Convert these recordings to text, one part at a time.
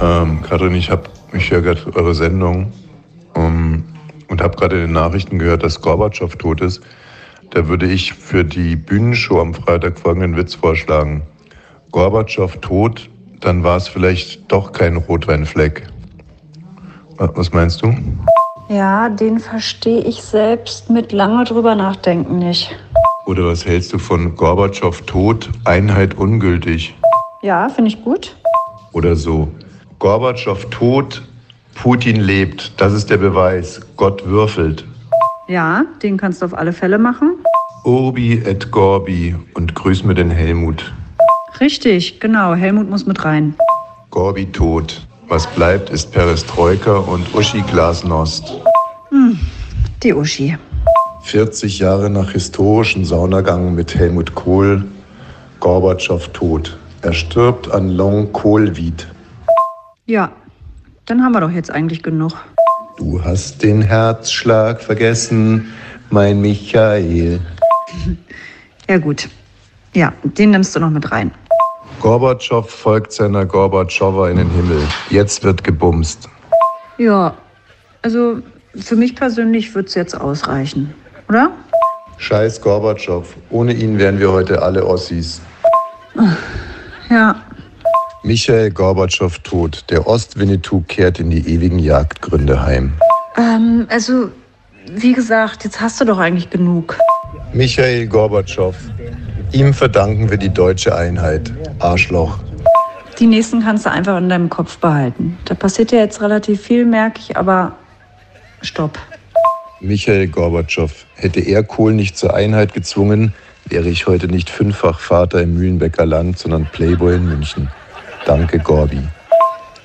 Ähm, Katrin, ich habe mich ja gerade eure Sendung um, und habe gerade in den Nachrichten gehört, dass Gorbatschow tot ist. Da würde ich für die Bühnenshow am Freitag folgenden Witz vorschlagen. Gorbatschow tot, dann war es vielleicht doch kein Rotweinfleck. Was meinst du? Ja, den verstehe ich selbst mit lange drüber nachdenken nicht. Oder was hältst du von Gorbatschow tot, Einheit ungültig? Ja, finde ich gut. Oder so. Gorbatschow tot, Putin lebt. Das ist der Beweis. Gott würfelt. Ja, den kannst du auf alle Fälle machen. Urbi et Gorbi und grüß mir den Helmut. Richtig, genau. Helmut muss mit rein. Gorbi tot. Was bleibt, ist Perestroika und Uschi Glasnost. Hm, die Uschi. 40 Jahre nach historischen Saunagang mit Helmut Kohl, Gorbatschow tot. Er stirbt an Long Covid. Ja, dann haben wir doch jetzt eigentlich genug. Du hast den Herzschlag vergessen, mein Michael. Ja gut. Ja, den nimmst du noch mit rein. Gorbatschow folgt seiner Gorbatschowa in den Himmel. Jetzt wird gebumst. Ja, also für mich persönlich wird es jetzt ausreichen, oder? Scheiß Gorbatschow. Ohne ihn wären wir heute alle Ossis. Ja. Michael Gorbatschow tot. Der Ost-Winnetou kehrt in die ewigen Jagdgründe heim. Ähm, also, wie gesagt, jetzt hast du doch eigentlich genug. Michael Gorbatschow. Ihm verdanken wir die deutsche Einheit. Arschloch. Die nächsten kannst du einfach in deinem Kopf behalten. Da passiert ja jetzt relativ viel, merke ich, aber stopp. Michael Gorbatschow. Hätte er Kohl nicht zur Einheit gezwungen, wäre ich heute nicht fünffach Vater im Mühlenbecker Land, sondern Playboy in München. Danke, Gorbi.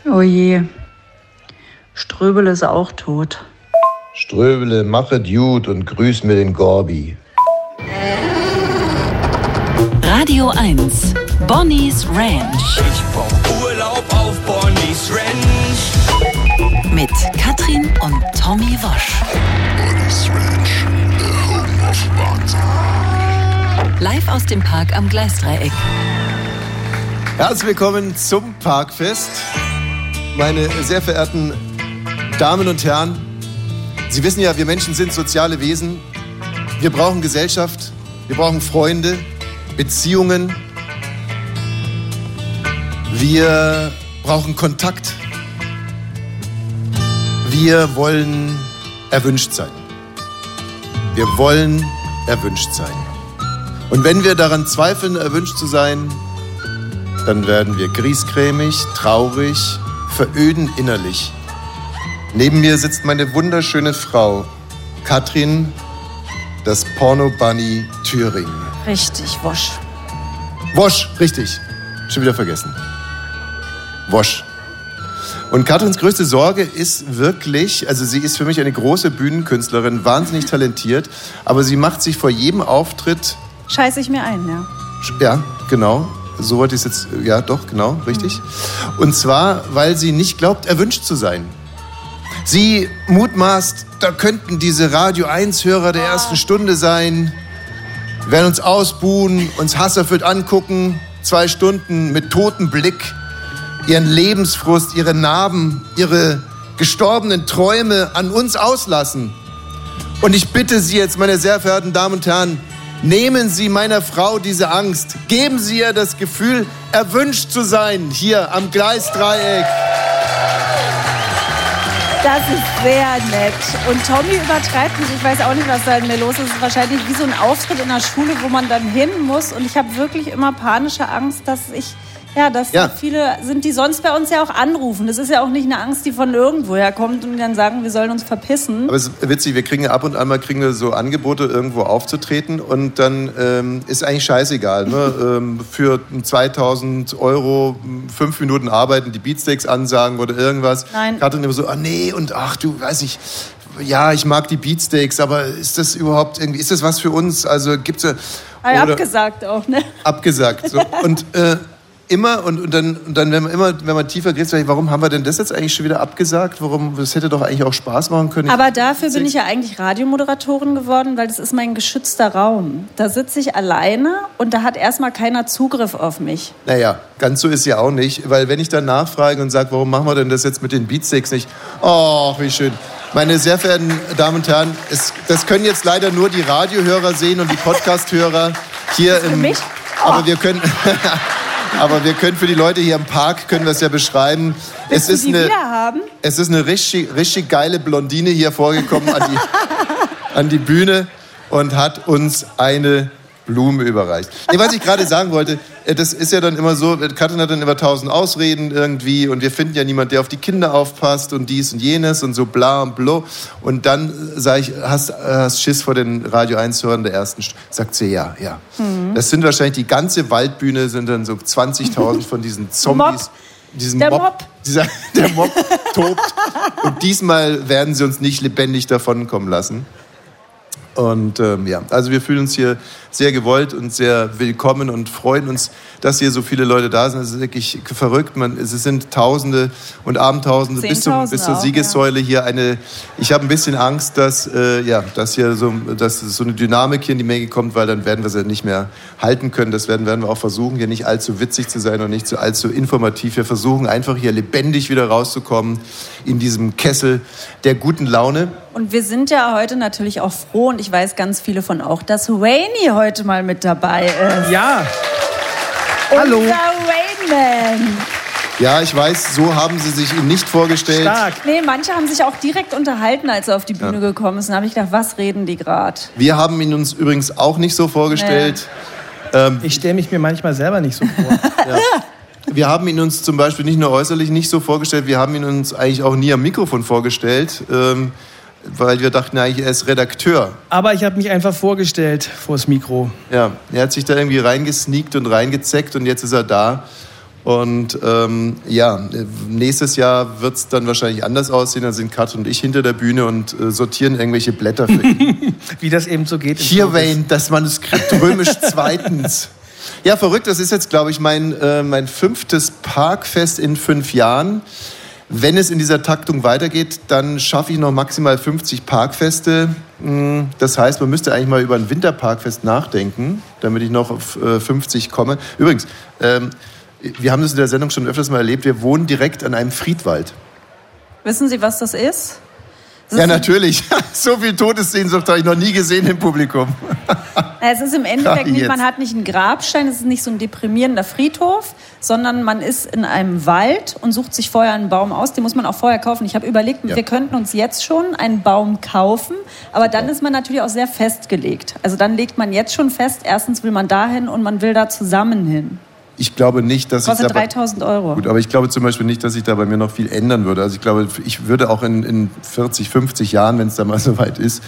Oh je. Ströbele ist auch tot. Ströbele, machet gut und grüß mir den Gorbi. Radio 1, Bonnie's Ranch. Ich brauch Urlaub auf Bonnie's Ranch. Mit Katrin und Tommy Wosch. Bonnie's Ranch, the home of Wahnsinn. Live aus dem Park am Gleisdreieck. Herzlich willkommen zum Parkfest. Meine sehr verehrten Damen und Herren, Sie wissen ja, wir Menschen sind soziale Wesen. Wir brauchen Gesellschaft, wir brauchen Freunde, Beziehungen. Wir brauchen Kontakt. Wir wollen erwünscht sein. Wir wollen erwünscht sein. Und wenn wir daran zweifeln, erwünscht zu sein, dann werden wir griesgrämig, traurig, veröden innerlich. Neben mir sitzt meine wunderschöne Frau, Katrin, das Porno-Bunny Thüringen. Richtig, Wosch. Wosch, richtig. Schon wieder vergessen. Wosch. Und Katrins größte Sorge ist wirklich, also sie ist für mich eine große Bühnenkünstlerin, wahnsinnig talentiert, aber sie macht sich vor jedem Auftritt, Scheiße ich mir ein, ja. ja, genau, so wollte ich es jetzt, ja doch, genau, richtig. Und zwar, weil sie nicht glaubt, erwünscht zu sein. Sie mutmaßt, da könnten diese Radio 1-Hörer der ersten Stunde sein, werden uns ausbuhen, uns hasserfüllt angucken, zwei Stunden mit totem Blick, ihren Lebensfrust, ihre Narben, ihre gestorbenen Träume an uns auslassen. Und ich bitte Sie jetzt, meine sehr verehrten Damen und Herren, nehmen Sie meiner Frau diese Angst. Geben Sie ihr das Gefühl, erwünscht zu sein, hier am Gleisdreieck. Das ist sehr nett. Und Tommy übertreibt nicht. Ich weiß auch nicht, was da in mir los ist. Es ist wahrscheinlich wie so ein Auftritt in der Schule, wo man dann hin muss. Und ich habe wirklich immer panische Angst, dass ich, ja, dass Ja. viele sind, die sonst bei uns ja auch anrufen. Das ist ja auch nicht eine Angst, die von irgendwoher kommt und dann sagen, wir sollen uns verpissen. Aber es ist witzig, wir kriegen ja ab und an mal kriegen wir so Angebote, irgendwo aufzutreten und dann ähm, ist eigentlich scheißegal. Ne? ähm, für 2000 Euro fünf Minuten arbeiten, die Beatsteaks ansagen oder irgendwas. Nein. Katrin immer so, ah nee, und ach du, weiß ich, ja, ich mag die Beatsteaks, aber ist das überhaupt irgendwie, ist das was für uns? Also gibt's ja... Abgesagt auch, ne? abgesagt. So. Und äh, immer und, und dann, und dann wenn man immer, wenn man tiefer geht, ich, warum haben wir denn das jetzt eigentlich schon wieder abgesagt? Warum? Das hätte doch eigentlich auch Spaß machen können. Aber dafür bin ich ja eigentlich Radiomoderatorin geworden, weil das ist mein geschützter Raum. Da sitze ich alleine und da hat erstmal keiner Zugriff auf mich. Naja, ganz so ist ja auch nicht, weil wenn ich dann nachfrage und sage, warum machen wir denn das jetzt mit den Beatsticks nicht? Oh, wie schön. Meine sehr verehrten Damen und Herren, es, das können jetzt leider nur die Radiohörer sehen und die Podcast-Hörer hier im. mich? Aber wir können. Aber wir können für die Leute hier im Park können wir es ja beschreiben. Willst es ist eine, es ist eine richtig, richtig geile Blondine hier vorgekommen an die, an die Bühne und hat uns eine Blume überreicht. Nee, was ich gerade sagen wollte, äh, das ist ja dann immer so, Katrin hat dann immer tausend Ausreden irgendwie und wir finden ja niemand, der auf die Kinder aufpasst und dies und jenes und so bla und blo. Und dann sage ich, hast, hast Schiss vor den Radio 1 Hörern der ersten St Sagt sie, ja, ja. Das sind wahrscheinlich die ganze Waldbühne, sind dann so 20.000 von diesen Zombies. Diesen Der Mob, Mob. Dieser, der Mob tobt. Und diesmal werden sie uns nicht lebendig davonkommen lassen. Und ähm, ja, also wir fühlen uns hier sehr gewollt und sehr willkommen und freuen uns, dass hier so viele Leute da sind. Es ist wirklich verrückt. Man, es sind Tausende und Abendtausende bis, zum, bis zur auch, Siegessäule hier eine. Ich habe ein bisschen Angst, dass äh, ja, dass hier so, dass so eine Dynamik hier in die Menge kommt, weil dann werden wir sie nicht mehr halten können. Das werden, werden wir auch versuchen, hier nicht allzu witzig zu sein und nicht so allzu informativ. Wir versuchen einfach hier lebendig wieder rauszukommen in diesem Kessel der guten Laune. Und wir sind ja heute natürlich auch froh und ich weiß ganz viele von auch, dass Wayne heute mal mit dabei ist. Ja, Hallo. Unser Rainman. Ja, ich weiß, so haben sie sich ihn nicht vorgestellt. stark. Nee, manche haben sich auch direkt unterhalten, als er auf die Bühne gekommen ist. Und da habe ich gedacht, was reden die gerade? Wir haben ihn uns übrigens auch nicht so vorgestellt. Ähm, Ich stelle mich mir manchmal selber nicht so vor. wir haben ihn uns zum Beispiel nicht nur äußerlich nicht so vorgestellt, wir haben ihn uns eigentlich auch nie am Mikrofon vorgestellt, ähm, weil wir dachten eigentlich, er ist Redakteur. Aber ich habe mich einfach vorgestellt vors Mikro. Ja, er hat sich da irgendwie reingesneakt und reingezeckt und jetzt ist er da. Und ähm, ja, nächstes Jahr wird es dann wahrscheinlich anders aussehen. Dann sind Kat und ich hinter der Bühne und äh, sortieren irgendwelche Blätter für ihn. Wie das eben so geht. Hier. Wayne, das Manuskript römisch zweitens. Ja, verrückt, das ist jetzt, glaube ich, mein, äh, mein fünftes Parkfest in fünf Jahren. Wenn es in dieser Taktung weitergeht, dann schaffe ich noch maximal 50 Parkfeste. Mm, Das heißt, man müsste eigentlich mal über ein Winterparkfest nachdenken, damit ich noch auf äh, 50 komme. Übrigens, ähm, wir haben das in der Sendung schon öfters mal erlebt, wir wohnen direkt an einem Friedwald. Wissen Sie, was das ist? Ja, natürlich. So viel Todessehnsucht habe ich noch nie gesehen im Publikum. Es ist im Endeffekt nicht, man hat nicht einen Grabstein, es ist nicht so ein deprimierender Friedhof, sondern man ist in einem Wald und sucht sich vorher einen Baum aus. Den muss man auch vorher kaufen. Ich habe überlegt, Ja. wir könnten uns jetzt schon einen Baum kaufen, aber dann ist man natürlich auch sehr festgelegt. Also dann legt man jetzt schon fest, erstens will man dahin und man will da zusammen hin. Ich glaube nicht, dass ich Kostet dabei- 3000 Euro. Gut, aber ich glaube zum Beispiel nicht, dass sich da bei mir noch viel ändern würde. Also ich glaube, ich würde auch in, in 40, 50 Jahren, wenn es dann mal soweit ist,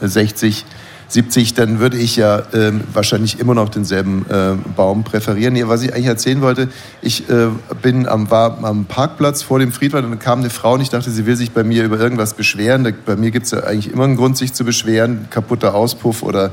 äh, 60, 70, dann würde ich ja ähm, wahrscheinlich immer noch denselben äh, Baum präferieren. Nee, was ich eigentlich erzählen wollte, ich äh, bin am, war am Parkplatz vor dem Friedwald und dann kam eine Frau und ich dachte, sie will sich bei mir über irgendwas beschweren. Da, bei mir gibt es ja eigentlich immer einen Grund, sich zu beschweren. Kaputter Auspuff oder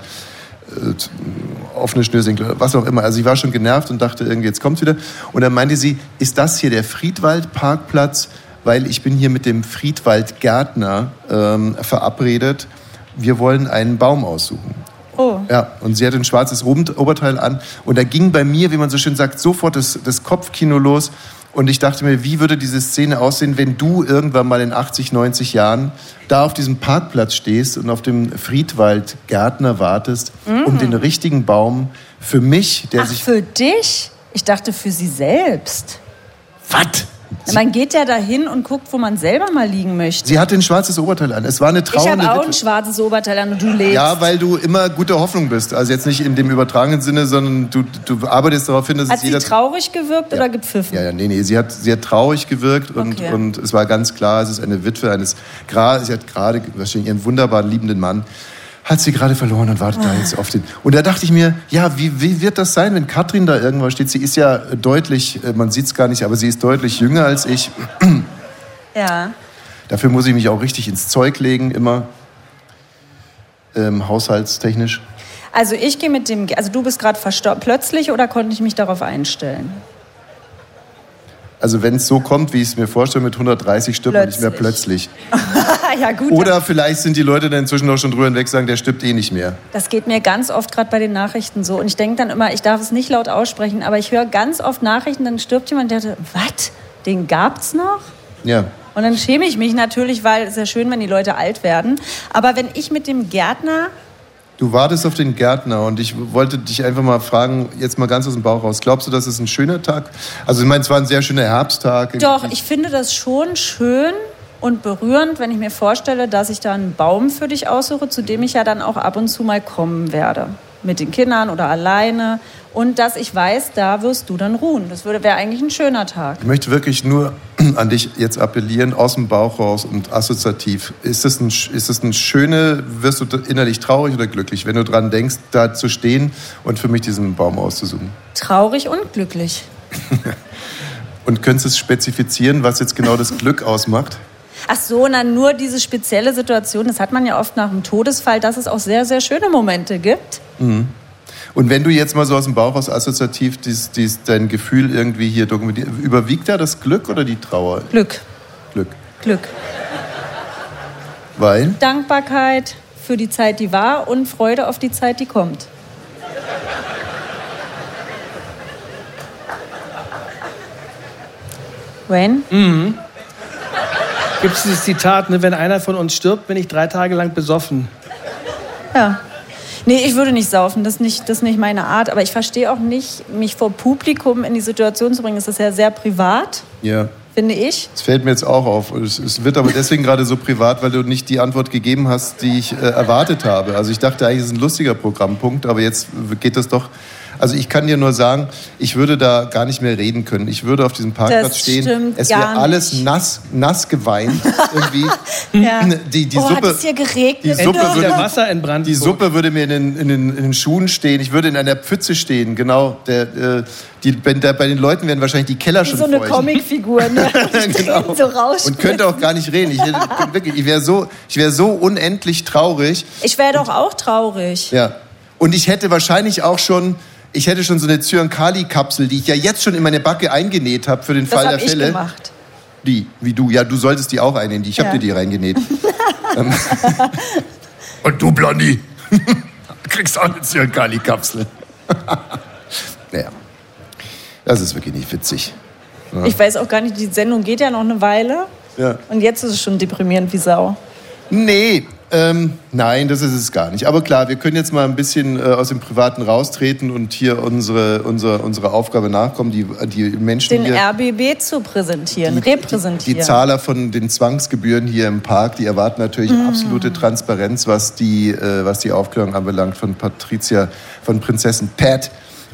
offene Schnürsenkel was auch immer. Also ich war schon genervt und dachte irgendwie, jetzt kommt's wieder. Und dann meinte sie, ist das hier der Friedwald-Parkplatz? Weil ich bin hier mit dem Friedwald-Gärtner ähm, verabredet. Wir wollen einen Baum aussuchen. Oh. Ja, und sie hatte ein schwarzes Oberteil an. Und da ging bei mir, wie man so schön sagt, sofort das, das Kopfkino los. Und ich dachte mir, wie würde diese Szene aussehen, wenn du irgendwann mal in 80, 90 Jahren da auf diesem Parkplatz stehst und auf dem Friedwald Gärtner wartest, um den richtigen Baum für mich, der Mhm. Ach, sich... für dich? Ich dachte für sie selbst. Was? Man geht ja dahin und guckt, wo man selber mal liegen möchte. Sie hatte ein schwarzes Oberteil an. Es war eine Ich trauernde habe auch ein schwarzes Oberteil an und du lebst. Ja, weil du immer gute Hoffnung bist. Also jetzt nicht in dem übertragenen Sinne, sondern du, du arbeitest darauf hin, dass Hat es sie jeder... traurig gewirkt oder gepfiffen? Ja, ja, nee, nee, sie hat, sie hat traurig gewirkt und, Okay. und es war ganz klar, es ist eine Witwe eines, gra- sie hat gerade wahrscheinlich ihren wunderbaren, liebenden Mann, hat sie gerade verloren und wartet da Ah. jetzt auf den. Und da dachte ich mir, ja, wie, wie wird das sein, wenn Katrin da irgendwann steht? Sie ist ja deutlich, äh, man sieht es gar nicht, aber sie ist deutlich jünger als ich. Ja. Dafür muss ich mich auch richtig ins Zeug legen, immer. Ähm, haushaltstechnisch. Also ich gehe mit dem, also du bist gerade verstorben, plötzlich oder konnte ich mich darauf einstellen? Also wenn es so kommt, wie ich es mir vorstelle, mit 130 stirbt man nicht mehr plötzlich. ja, gut. Oder vielleicht sind die Leute dann inzwischen auch schon drüber hinweg, sagen, der stirbt eh nicht mehr. Das geht mir ganz oft gerade bei den Nachrichten so. Und ich denke dann immer, ich darf es nicht laut aussprechen, aber ich höre ganz oft Nachrichten, dann stirbt jemand, der dachte, was? Den gab's noch? Ja. Und dann schäme ich mich natürlich, weil es ist ja schön, wenn die Leute alt werden. Aber wenn ich mit dem Gärtner Du wartest auf den Gärtner und ich wollte dich einfach mal fragen, jetzt mal ganz aus dem Bauch raus. Glaubst du, das ist ein schöner Tag? Also ich meine, es war ein sehr schöner Herbsttag. Doch, ich finde das schon schön und berührend, wenn ich mir vorstelle, dass ich da einen Baum für dich aussuche, zu dem ich ja dann auch ab und zu mal kommen werde. Mit den Kindern oder alleine. Und dass ich weiß, da wirst du dann ruhen. Das wäre eigentlich ein schöner Tag. Ich möchte wirklich nur an dich jetzt appellieren, aus dem Bauch raus und assoziativ. Ist das ein, ist das ein schöne, wirst du innerlich traurig oder glücklich, wenn du dran denkst, da zu stehen und für mich diesen Baum auszusuchen? Traurig und glücklich. Und könntest du es spezifizieren, was jetzt genau das Glück ausmacht? Ach so, na nur diese spezielle Situation, das hat man ja oft nach dem Todesfall, dass es auch sehr, sehr schöne Momente gibt. Mhm. Und wenn du jetzt mal so aus dem Bauch aus assoziativ dies, dies, dein Gefühl irgendwie hier dokumentierst, überwiegt da das Glück oder die Trauer? Glück, Glück. Glück. Weil? Dankbarkeit für die Zeit, die war und Freude auf die Zeit, die kommt. Wayne? Mhm. Gibt es dieses Zitat, ne, wenn einer von uns stirbt, bin ich drei Tage lang besoffen. Ja. Nee, ich würde nicht saufen, das ist nicht, das ist nicht meine Art. Aber ich verstehe auch nicht, mich vor Publikum in die Situation zu bringen. Es ist ja sehr privat, Ja. finde ich. Das fällt mir jetzt auch auf. Es, es wird aber deswegen gerade so privat, weil du nicht die Antwort gegeben hast, die ich äh, erwartet habe. Also ich dachte eigentlich, es ist ein lustiger Programmpunkt, aber jetzt geht das doch. Also ich kann dir nur sagen, ich würde da gar nicht mehr reden können. Ich würde auf diesem Parkplatz Das stehen. Es wäre alles nass, nass geweint irgendwie. Ja. Die, die oh, hat Suppe. es hier geregnet? Die Suppe, würde, Wasser in Brandenburg. die Suppe würde mir in den, in, den, in den Schuhen stehen. Ich würde in einer Pfütze stehen. Genau. Der, äh, die, wenn, der, bei den Leuten werden wahrscheinlich die Keller Wie schon so eine. Comicfigur, ne? Genau. so. Und könnte auch gar nicht reden. Ich, wirklich, ich wäre so, ich wär so unendlich traurig. Ich wäre doch auch traurig. Ja. Und ich hätte wahrscheinlich auch schon, ich hätte schon so eine Zyankali-Kapsel, die ich ja jetzt schon in meine Backe eingenäht habe für den Das Fall habe der ich Fälle. gemacht. Die, wie du. Ja, du solltest die auch einnähen. Ich habe Ja. dir die reingenäht. Und du, Blondie, kriegst auch eine Zyankali-Kapsel. naja, das ist wirklich nicht witzig. Ja. Ich weiß auch gar nicht, die Sendung geht ja noch eine Weile. Ja. Und jetzt ist es schon deprimierend wie Sau. Nee, ähm, nein, das ist es gar nicht. Aber klar, wir können jetzt mal ein bisschen äh, aus dem Privaten raustreten und hier unsere, unsere, unsere Aufgabe nachkommen, die, die Menschen Den hier... RBB zu präsentieren, Die repräsentieren. Zahler von den Zwangsgebühren hier im Park, die erwarten natürlich Mhm. absolute Transparenz, was die, äh, was die Aufklärung anbelangt von Patricia, von Prinzessin Pat.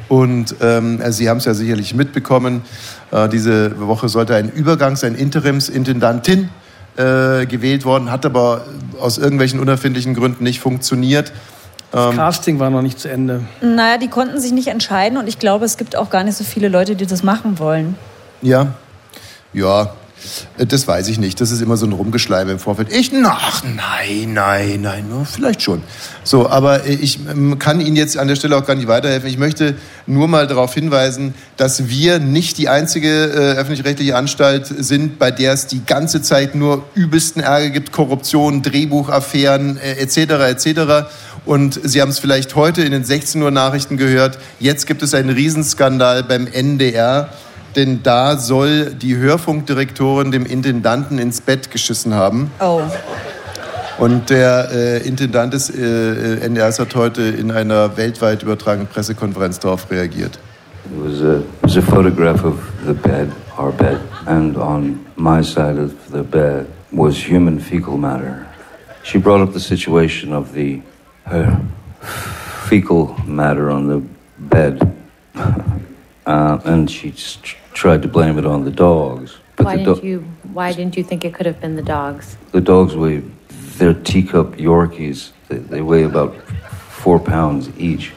Und ähm, also Sie haben es ja sicherlich mitbekommen, äh, diese Woche sollte ein Übergangs-, ein Interimsintendantin äh, gewählt worden, hat aber aus irgendwelchen unerfindlichen Gründen nicht funktioniert. Das Ähm, Casting war noch nicht zu Ende. Naja, die konnten sich nicht entscheiden und ich glaube, es gibt auch gar nicht so viele Leute, die das machen wollen. Ja, ja, das weiß ich nicht. Das ist immer so ein Rumgeschleime im Vorfeld. Ich, ach nein, nein, nein, vielleicht schon. So, aber äh, ich ähm, kann Ihnen jetzt an der Stelle auch gar nicht weiterhelfen. Ich möchte nur mal darauf hinweisen, dass wir nicht die einzige äh, öffentlich-rechtliche Anstalt sind, bei der es die ganze Zeit nur übelsten Ärger gibt, Korruption, Drehbuchaffären äh, etc. etc. Und Sie haben es vielleicht heute in den 16 Uhr Nachrichten gehört. Jetzt gibt es einen Riesenskandal beim NDR denn da soll die Hörfunkdirektorin dem Intendanten ins Bett geschissen haben. Oh. Und der äh, Intendant des äh, äh, NDRs hat heute in einer weltweit übertragenen Pressekonferenz darauf reagiert. It was a, it was a photograph of the bed, our bed, and on my side of the bed was human fecal matter. She brought up the situation of the her fecal matter on the bed, uh, and she tried to blame it on the dogs. But Why the, didn't do- you? Why didn't you think it could have been the dogs? the dogs weigh, they're teacup Yorkies. They, they weigh about four pounds each.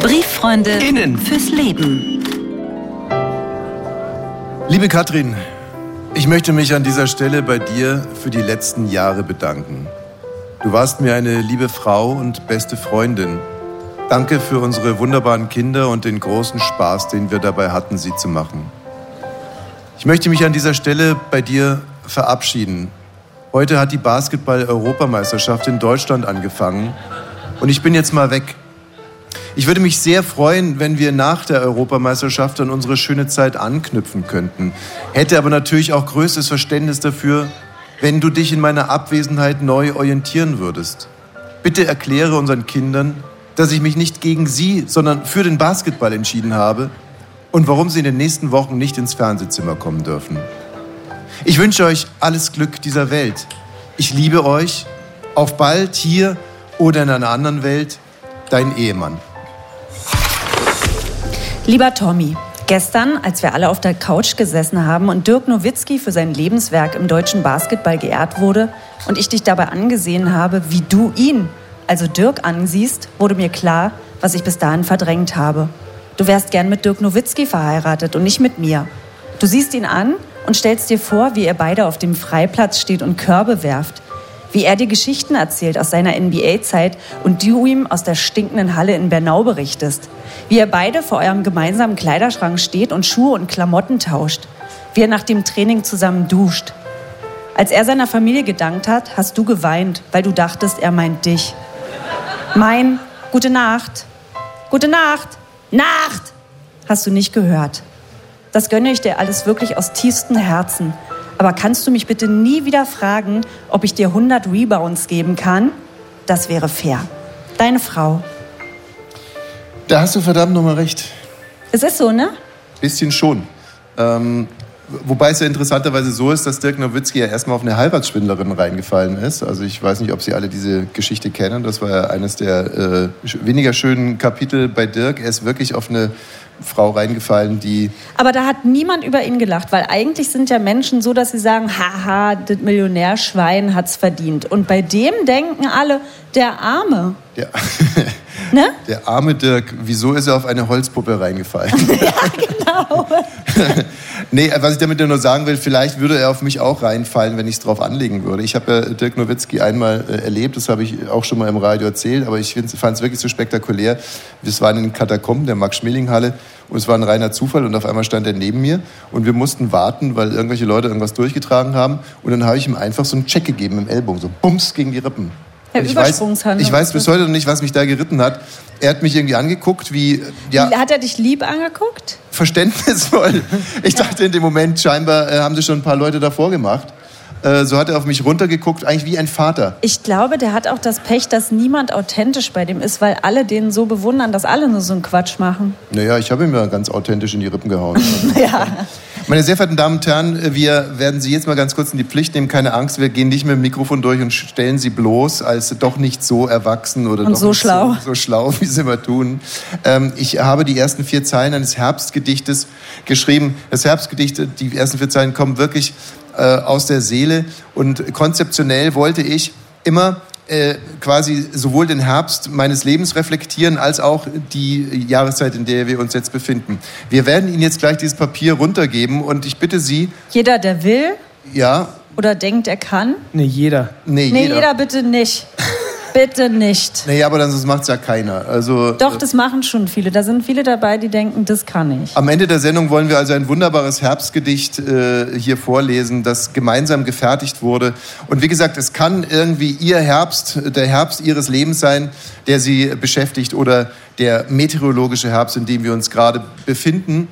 Brieffreunde fürs Leben. Liebe Katrin, ich möchte mich an dieser Stelle bei dir für die letzten Jahre bedanken. Du warst mir eine liebe Frau und beste Freundin. Danke für unsere wunderbaren Kinder und den großen Spaß, den wir dabei hatten, sie zu machen. Ich möchte mich an dieser Stelle bei dir verabschieden. Heute hat die Basketball-Europameisterschaft in Deutschland angefangen und ich bin jetzt mal weg. Ich würde mich sehr freuen, wenn wir nach der Europameisterschaft an unsere schöne Zeit anknüpfen könnten. Hätte aber natürlich auch größtes Verständnis dafür, wenn du dich in meiner Abwesenheit neu orientieren würdest. Bitte erkläre unseren Kindern, dass ich mich nicht gegen sie, sondern für den Basketball entschieden habe und warum sie in den nächsten Wochen nicht ins Fernsehzimmer kommen dürfen. Ich wünsche euch alles Glück dieser Welt. Ich liebe euch. Auf bald hier oder in einer anderen Welt. Dein Ehemann. Lieber Tommy, gestern, als wir alle auf der Couch gesessen haben und Dirk Nowitzki für sein Lebenswerk im deutschen Basketball geehrt wurde und ich dich dabei angesehen habe, wie du ihn, also Dirk, ansiehst, wurde mir klar, was ich bis dahin verdrängt habe. Du wärst gern mit Dirk Nowitzki verheiratet und nicht mit mir. Du siehst ihn an und stellst dir vor, wie ihr beide auf dem Freiplatz steht und Körbe werft. Wie er dir Geschichten erzählt aus seiner NBA-Zeit und du ihm aus der stinkenden Halle in Bernau berichtest. Wie ihr beide vor eurem gemeinsamen Kleiderschrank steht und Schuhe und Klamotten tauscht. Wie er nach dem Training zusammen duscht. Als er seiner Familie gedankt hat, hast du geweint, weil du dachtest, er meint dich. Mein Gute Nacht. Gute Nacht. Nacht! Hast du nicht gehört. Das gönne ich dir alles wirklich aus tiefstem Herzen. Aber kannst du mich bitte nie wieder fragen, ob ich dir 100 Rebounds geben kann? Das wäre fair. Deine Frau. Da hast du verdammt nochmal recht. Es ist so, ne? Bisschen schon. Ähm, wobei es ja interessanterweise so ist, dass Dirk Nowitzki ja erstmal auf eine Heiratsschwindlerin reingefallen ist. Also ich weiß nicht, ob Sie alle diese Geschichte kennen. Das war ja eines der äh, weniger schönen Kapitel bei Dirk. Er ist wirklich auf eine Frau reingefallen, die Aber da hat niemand über ihn gelacht, weil eigentlich sind ja Menschen so, dass sie sagen, haha, das Millionärschwein hat's verdient. Und bei dem denken alle, der Arme. der, Ne? der arme Dirk, wieso ist er auf eine Holzpuppe reingefallen? ja, genau. nee, was ich damit nur sagen will, vielleicht würde er auf mich auch reinfallen, wenn ich es drauf anlegen würde. Ich habe ja Dirk Nowitzki einmal äh, erlebt, das habe ich auch schon mal im Radio erzählt, aber ich fand es wirklich so spektakulär. Wir waren in den Katakomben der Max-Schmeling-Halle und es war ein reiner Zufall und auf einmal stand er neben mir und wir mussten warten, weil irgendwelche Leute irgendwas durchgetragen haben und dann habe ich ihm einfach so einen Check gegeben im Ellbogen, so bums gegen die Rippen. Ja, Und ich weiß, ich weiß bis heute noch nicht, was mich da geritten hat. Er hat mich irgendwie angeguckt, wie ja, Hat er dich lieb angeguckt? verständnisvoll. Ich dachte in dem Moment, scheinbar äh, haben das schon ein paar Leute davor gemacht. Äh, so hat er auf mich runtergeguckt, eigentlich wie ein Vater. Ich glaube, der hat auch das Pech, dass niemand authentisch bei dem ist, weil alle den so bewundern, dass alle nur so einen Quatsch machen. Naja, ich habe ihm ja ganz authentisch in die Rippen gehauen. ja. Meine sehr verehrten Damen und Herren, wir werden Sie jetzt mal ganz kurz in die Pflicht nehmen. Keine Angst, wir gehen nicht mit dem Mikrofon durch und stellen Sie bloß als doch nicht so erwachsen oder Und doch so nicht schlau. So, so schlau, wie Sie immer tun. Ähm, ich habe die ersten vier Zeilen eines Herbstgedichtes geschrieben. Das Herbstgedicht, die ersten vier Zeilen kommen wirklich äh, aus der Seele und konzeptionell wollte ich immer äh, quasi sowohl den Herbst meines Lebens reflektieren als auch die Jahreszeit, in der wir uns jetzt befinden. Wir werden Ihnen jetzt gleich dieses Papier runtergeben und ich bitte Sie, Jeder, der will ja, oder denkt, er kann. Nee, jeder. nee, Nee, jeder. jeder bitte nicht. bitte nicht. Nee, aber dann sonst macht's ja keiner. Also Doch, das machen schon viele. Da sind viele dabei, die denken, das kann ich. Am Ende der Sendung wollen wir also ein wunderbares Herbstgedicht äh, hier vorlesen, das gemeinsam gefertigt wurde. Und wie gesagt, es kann irgendwie Ihr Herbst, der Herbst Ihres Lebens sein, der Sie beschäftigt oder der meteorologische Herbst, in dem wir uns gerade befinden.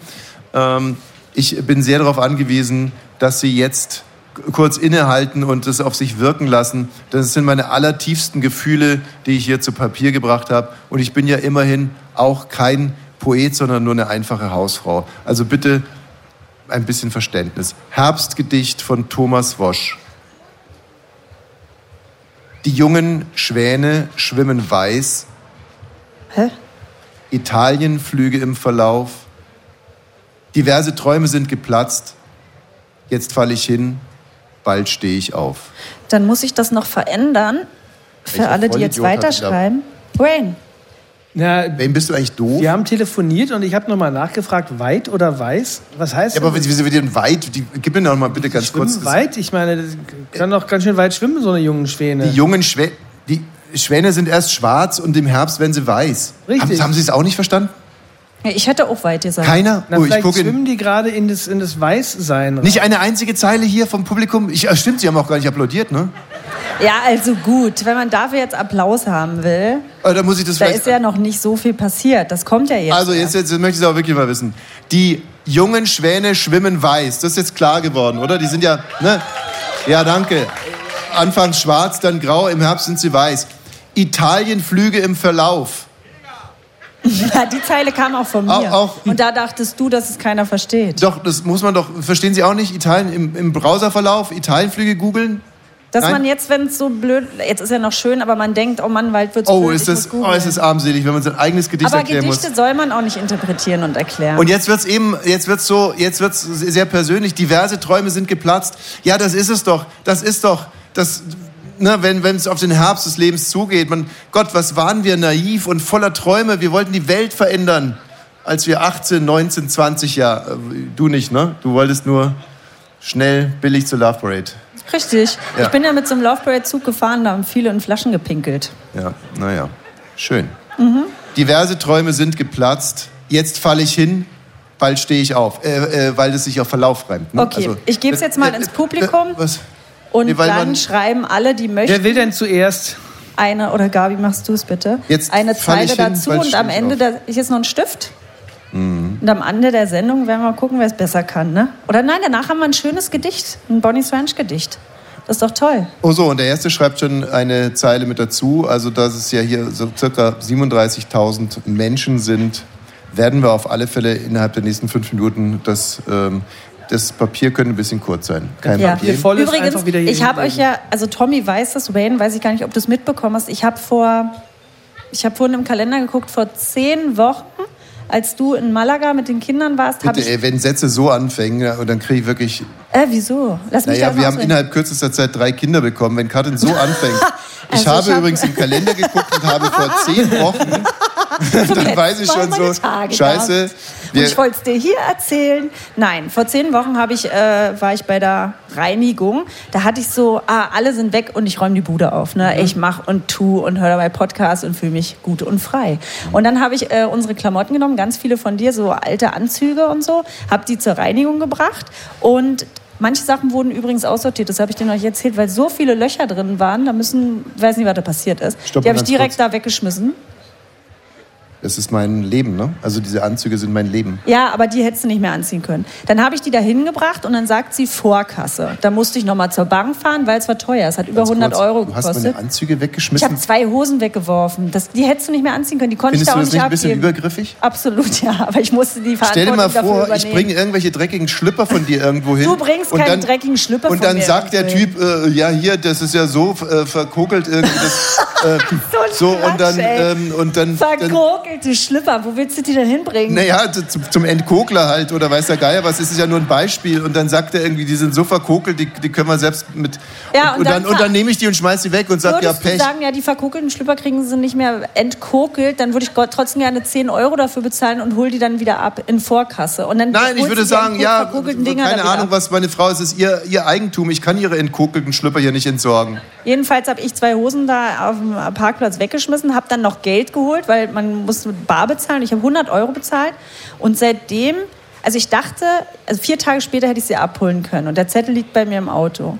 Ähm, ich bin sehr darauf angewiesen, dass Sie jetzt kurz innehalten und es auf sich wirken lassen. Das sind meine allertiefsten Gefühle, die ich hier zu Papier gebracht habe. Und ich bin ja immerhin auch kein Poet, sondern nur eine einfache Hausfrau. Also bitte ein bisschen Verständnis. Herbstgedicht von Thomas Wosch. Die jungen Schwäne schwimmen weiß. Hä? Italienflüge im Verlauf. Diverse Träume sind geplatzt. Jetzt falle ich hin, bald stehe ich auf. Dann muss ich das noch verändern. Für Welcher alle, die jetzt Vollidiot hat weiterschreiben. Brain. Na, Wem bist du eigentlich doof? wir haben telefoniert und ich habe nochmal nachgefragt, weit oder weiß? Was heißt Ja, aber das? wieso wir denn weit? Die, gib mir noch mal bitte ganz kurz. Schwimmen das- weit? Ich meine, das kann doch ganz schön weit schwimmen, so eine jungen Schwäne. Die jungen Schwäne. Die, Schwäne sind erst schwarz und im Herbst werden sie weiß. Richtig. Haben, haben Sie es auch nicht verstanden? Ja, ich hätte auch weit gesagt. Keiner? Na, Oh, ich gucke schwimmen die gerade in das, in das Weißsein. rein. Nicht eine einzige Zeile hier vom Publikum. Ich, äh, stimmt, Sie haben auch gar nicht applaudiert, ne? Ja, also gut, wenn man dafür jetzt Applaus haben will, Äh, da muss ich das da ist ja noch nicht so viel passiert. Das kommt ja jetzt. Also jetzt, jetzt möchte ich es auch wirklich mal wissen. Die jungen Schwäne schwimmen weiß. Das ist jetzt klar geworden, oder? Die sind ja, ne? Ja, danke. Anfangs schwarz, dann grau, im Herbst sind sie weiß. Italienflüge im Verlauf. Ja, die Zeile kam auch von mir. Auch- auch- Und da dachtest du, dass es keiner versteht. Doch, das muss man doch, verstehen Sie auch nicht? Italien im, im Browserverlauf, Italienflüge googeln? Dass Nein? man jetzt, wenn es so blöd, jetzt ist ja noch schön, aber man denkt, oh Mann, Wald wird Oh, blöd, ist das, oh, ist das armselig, wenn man sein eigenes Gedicht Aber erklären Gedichte muss. soll man auch nicht interpretieren und erklären. Und jetzt wird's eben, jetzt wird's so, jetzt wird's sehr persönlich. Diverse Träume sind geplatzt. Ja, das ist es doch. Das ist doch, das, ne, wenn es auf den Herbst des Lebens zugeht. Man, Gott, was waren wir naiv und voller Träume. Wir wollten die Welt verändern, als wir 18, 19, 20 Jahre. Du nicht, ne? Du wolltest nur schnell, billig zur Love Parade. Richtig. Ja. Ich bin ja mit so einem Love Parade Zug gefahren, da haben viele in Flaschen gepinkelt. Ja, naja, schön. Mhm. Diverse Träume sind geplatzt. Jetzt falle ich hin, bald stehe ich auf, äh, äh, weil es sich auf Verlauf reimt. ne? Okay, Also, ich gebe es jetzt mal äh, ins äh, Publikum was? Und Nee, dann schreiben alle, die möchten, Wer will denn zuerst? eine, oder Gabi, machst du es bitte, Jetzt eine ich Zeile hin, dazu bald und am ich Ende, da ist jetzt noch ein Stift. Mhm. Und am Ende der Sendung werden wir mal gucken, wer es besser kann, ne? Oder nein, danach haben wir ein schönes Gedicht, ein Bonnie's Ranch Gedicht. Das ist doch toll. Oh so, und der erste schreibt schon eine Zeile mit dazu. Also, dass es ja hier so circa 37.000 Menschen sind, werden wir auf alle Fälle innerhalb der nächsten fünf Minuten das. Ähm, das Papier könnte ein bisschen kurz sein. Kein Ja. Problem. voll ist, Übrigens, einfach wieder hier ich habe euch ja, also Tommy weiß das, Wayne weiß ich gar nicht, ob du es mitbekommen hast. Ich habe vor, ich habe vorhin im Kalender geguckt, vor zehn Wochen, als du in Malaga mit den Kindern warst, habe ich. ey, wenn Sätze so anfangen, dann kriege ich wirklich. Äh, wieso? Lass mich Naja, wir haben innerhalb kürzester Zeit drei Kinder bekommen. Wenn Karin so anfängt. Ich Also habe ich hab- übrigens im Kalender geguckt und habe vor zehn Wochen. dann weiß ich schon so. Tage Scheiße. ich wollte es dir hier erzählen. Nein, vor zehn Wochen ich, äh, war ich bei der Reinigung. Da hatte ich so, ah, alle sind weg und ich räume die Bude auf. Ne? Mhm. Ich mache und tu und höre dabei Podcast und fühle mich gut und frei. Und dann habe ich äh, unsere Klamotten genommen, ganz viele von dir, so alte Anzüge und so, habe die zur Reinigung gebracht und Manche Sachen wurden übrigens aussortiert, das habe ich noch nicht erzählt, weil so viele Löcher drin waren, da müssen, ich weiß nicht, was da passiert ist. Stopp die habe ich direkt kurz. da weggeschmissen. Das ist mein Leben, ne? Also diese Anzüge sind mein Leben. Ja, aber die hättest du nicht mehr anziehen können. Dann habe ich die da hingebracht und dann sagt sie Vorkasse. Da musste ich nochmal zur Bank fahren, weil es war teuer. Es hat über Ganz 100 kurz, Euro Du hast gekostet. meine Anzüge Ich weggeschmissen. habe zwei Hosen weggeworfen. Das, die hättest du nicht mehr anziehen können. Die konnte Findest ich da du auch das nicht nicht ein bisschen abgeben. übergriffig? Absolut, ja. Aber ich musste die Stell dir Verantwortung mal vor, ich bringe irgendwelche dreckigen Schlüpper von dir irgendwo hin. Du bringst und keinen dann, dreckigen Schlüpper Und von dann mir sagt der Typ, äh, ja hier, das ist ja so äh, verkokelt irgendwie. Das, äh, so, und dann, Quatsch, ey. ähm, und dann, dann Verkokelte Schlüpper. Wo willst du die denn hinbringen? naja, zu- zum, zum Entkokler halt oder weiß der Geier was, ist es ja nur ein Beispiel. Und dann sagt er irgendwie, die sind so verkokelt, die, die können wir selbst mit. Ja, und, und dann, dann und dann nehme ich die und schmeiß die weg und sag, ja, du Pech. sagen, ja, die verkokelten Schlüpper kriegen sie nicht mehr entkokelt, dann würde ich trotzdem gerne 10 Euro dafür bezahlen und hol die dann wieder ab in Vorkasse. Und dann Nein, ich würde du sagen, ja, keine Ahnung, ab. was meine Frau ist. Es ist ihr, ihr Eigentum. Ich kann ihre entkokelten Schlüpper hier nicht entsorgen. Jedenfalls habe ich zwei Hosen da auf dem Parkplatz weggeschmissen, habe dann noch Geld geholt, weil man muss mit Bar bezahlen. Ich habe 100 Euro bezahlt und seitdem, also ich dachte, also vier Tage später hätte ich sie abholen können und der Zettel liegt bei mir im Auto.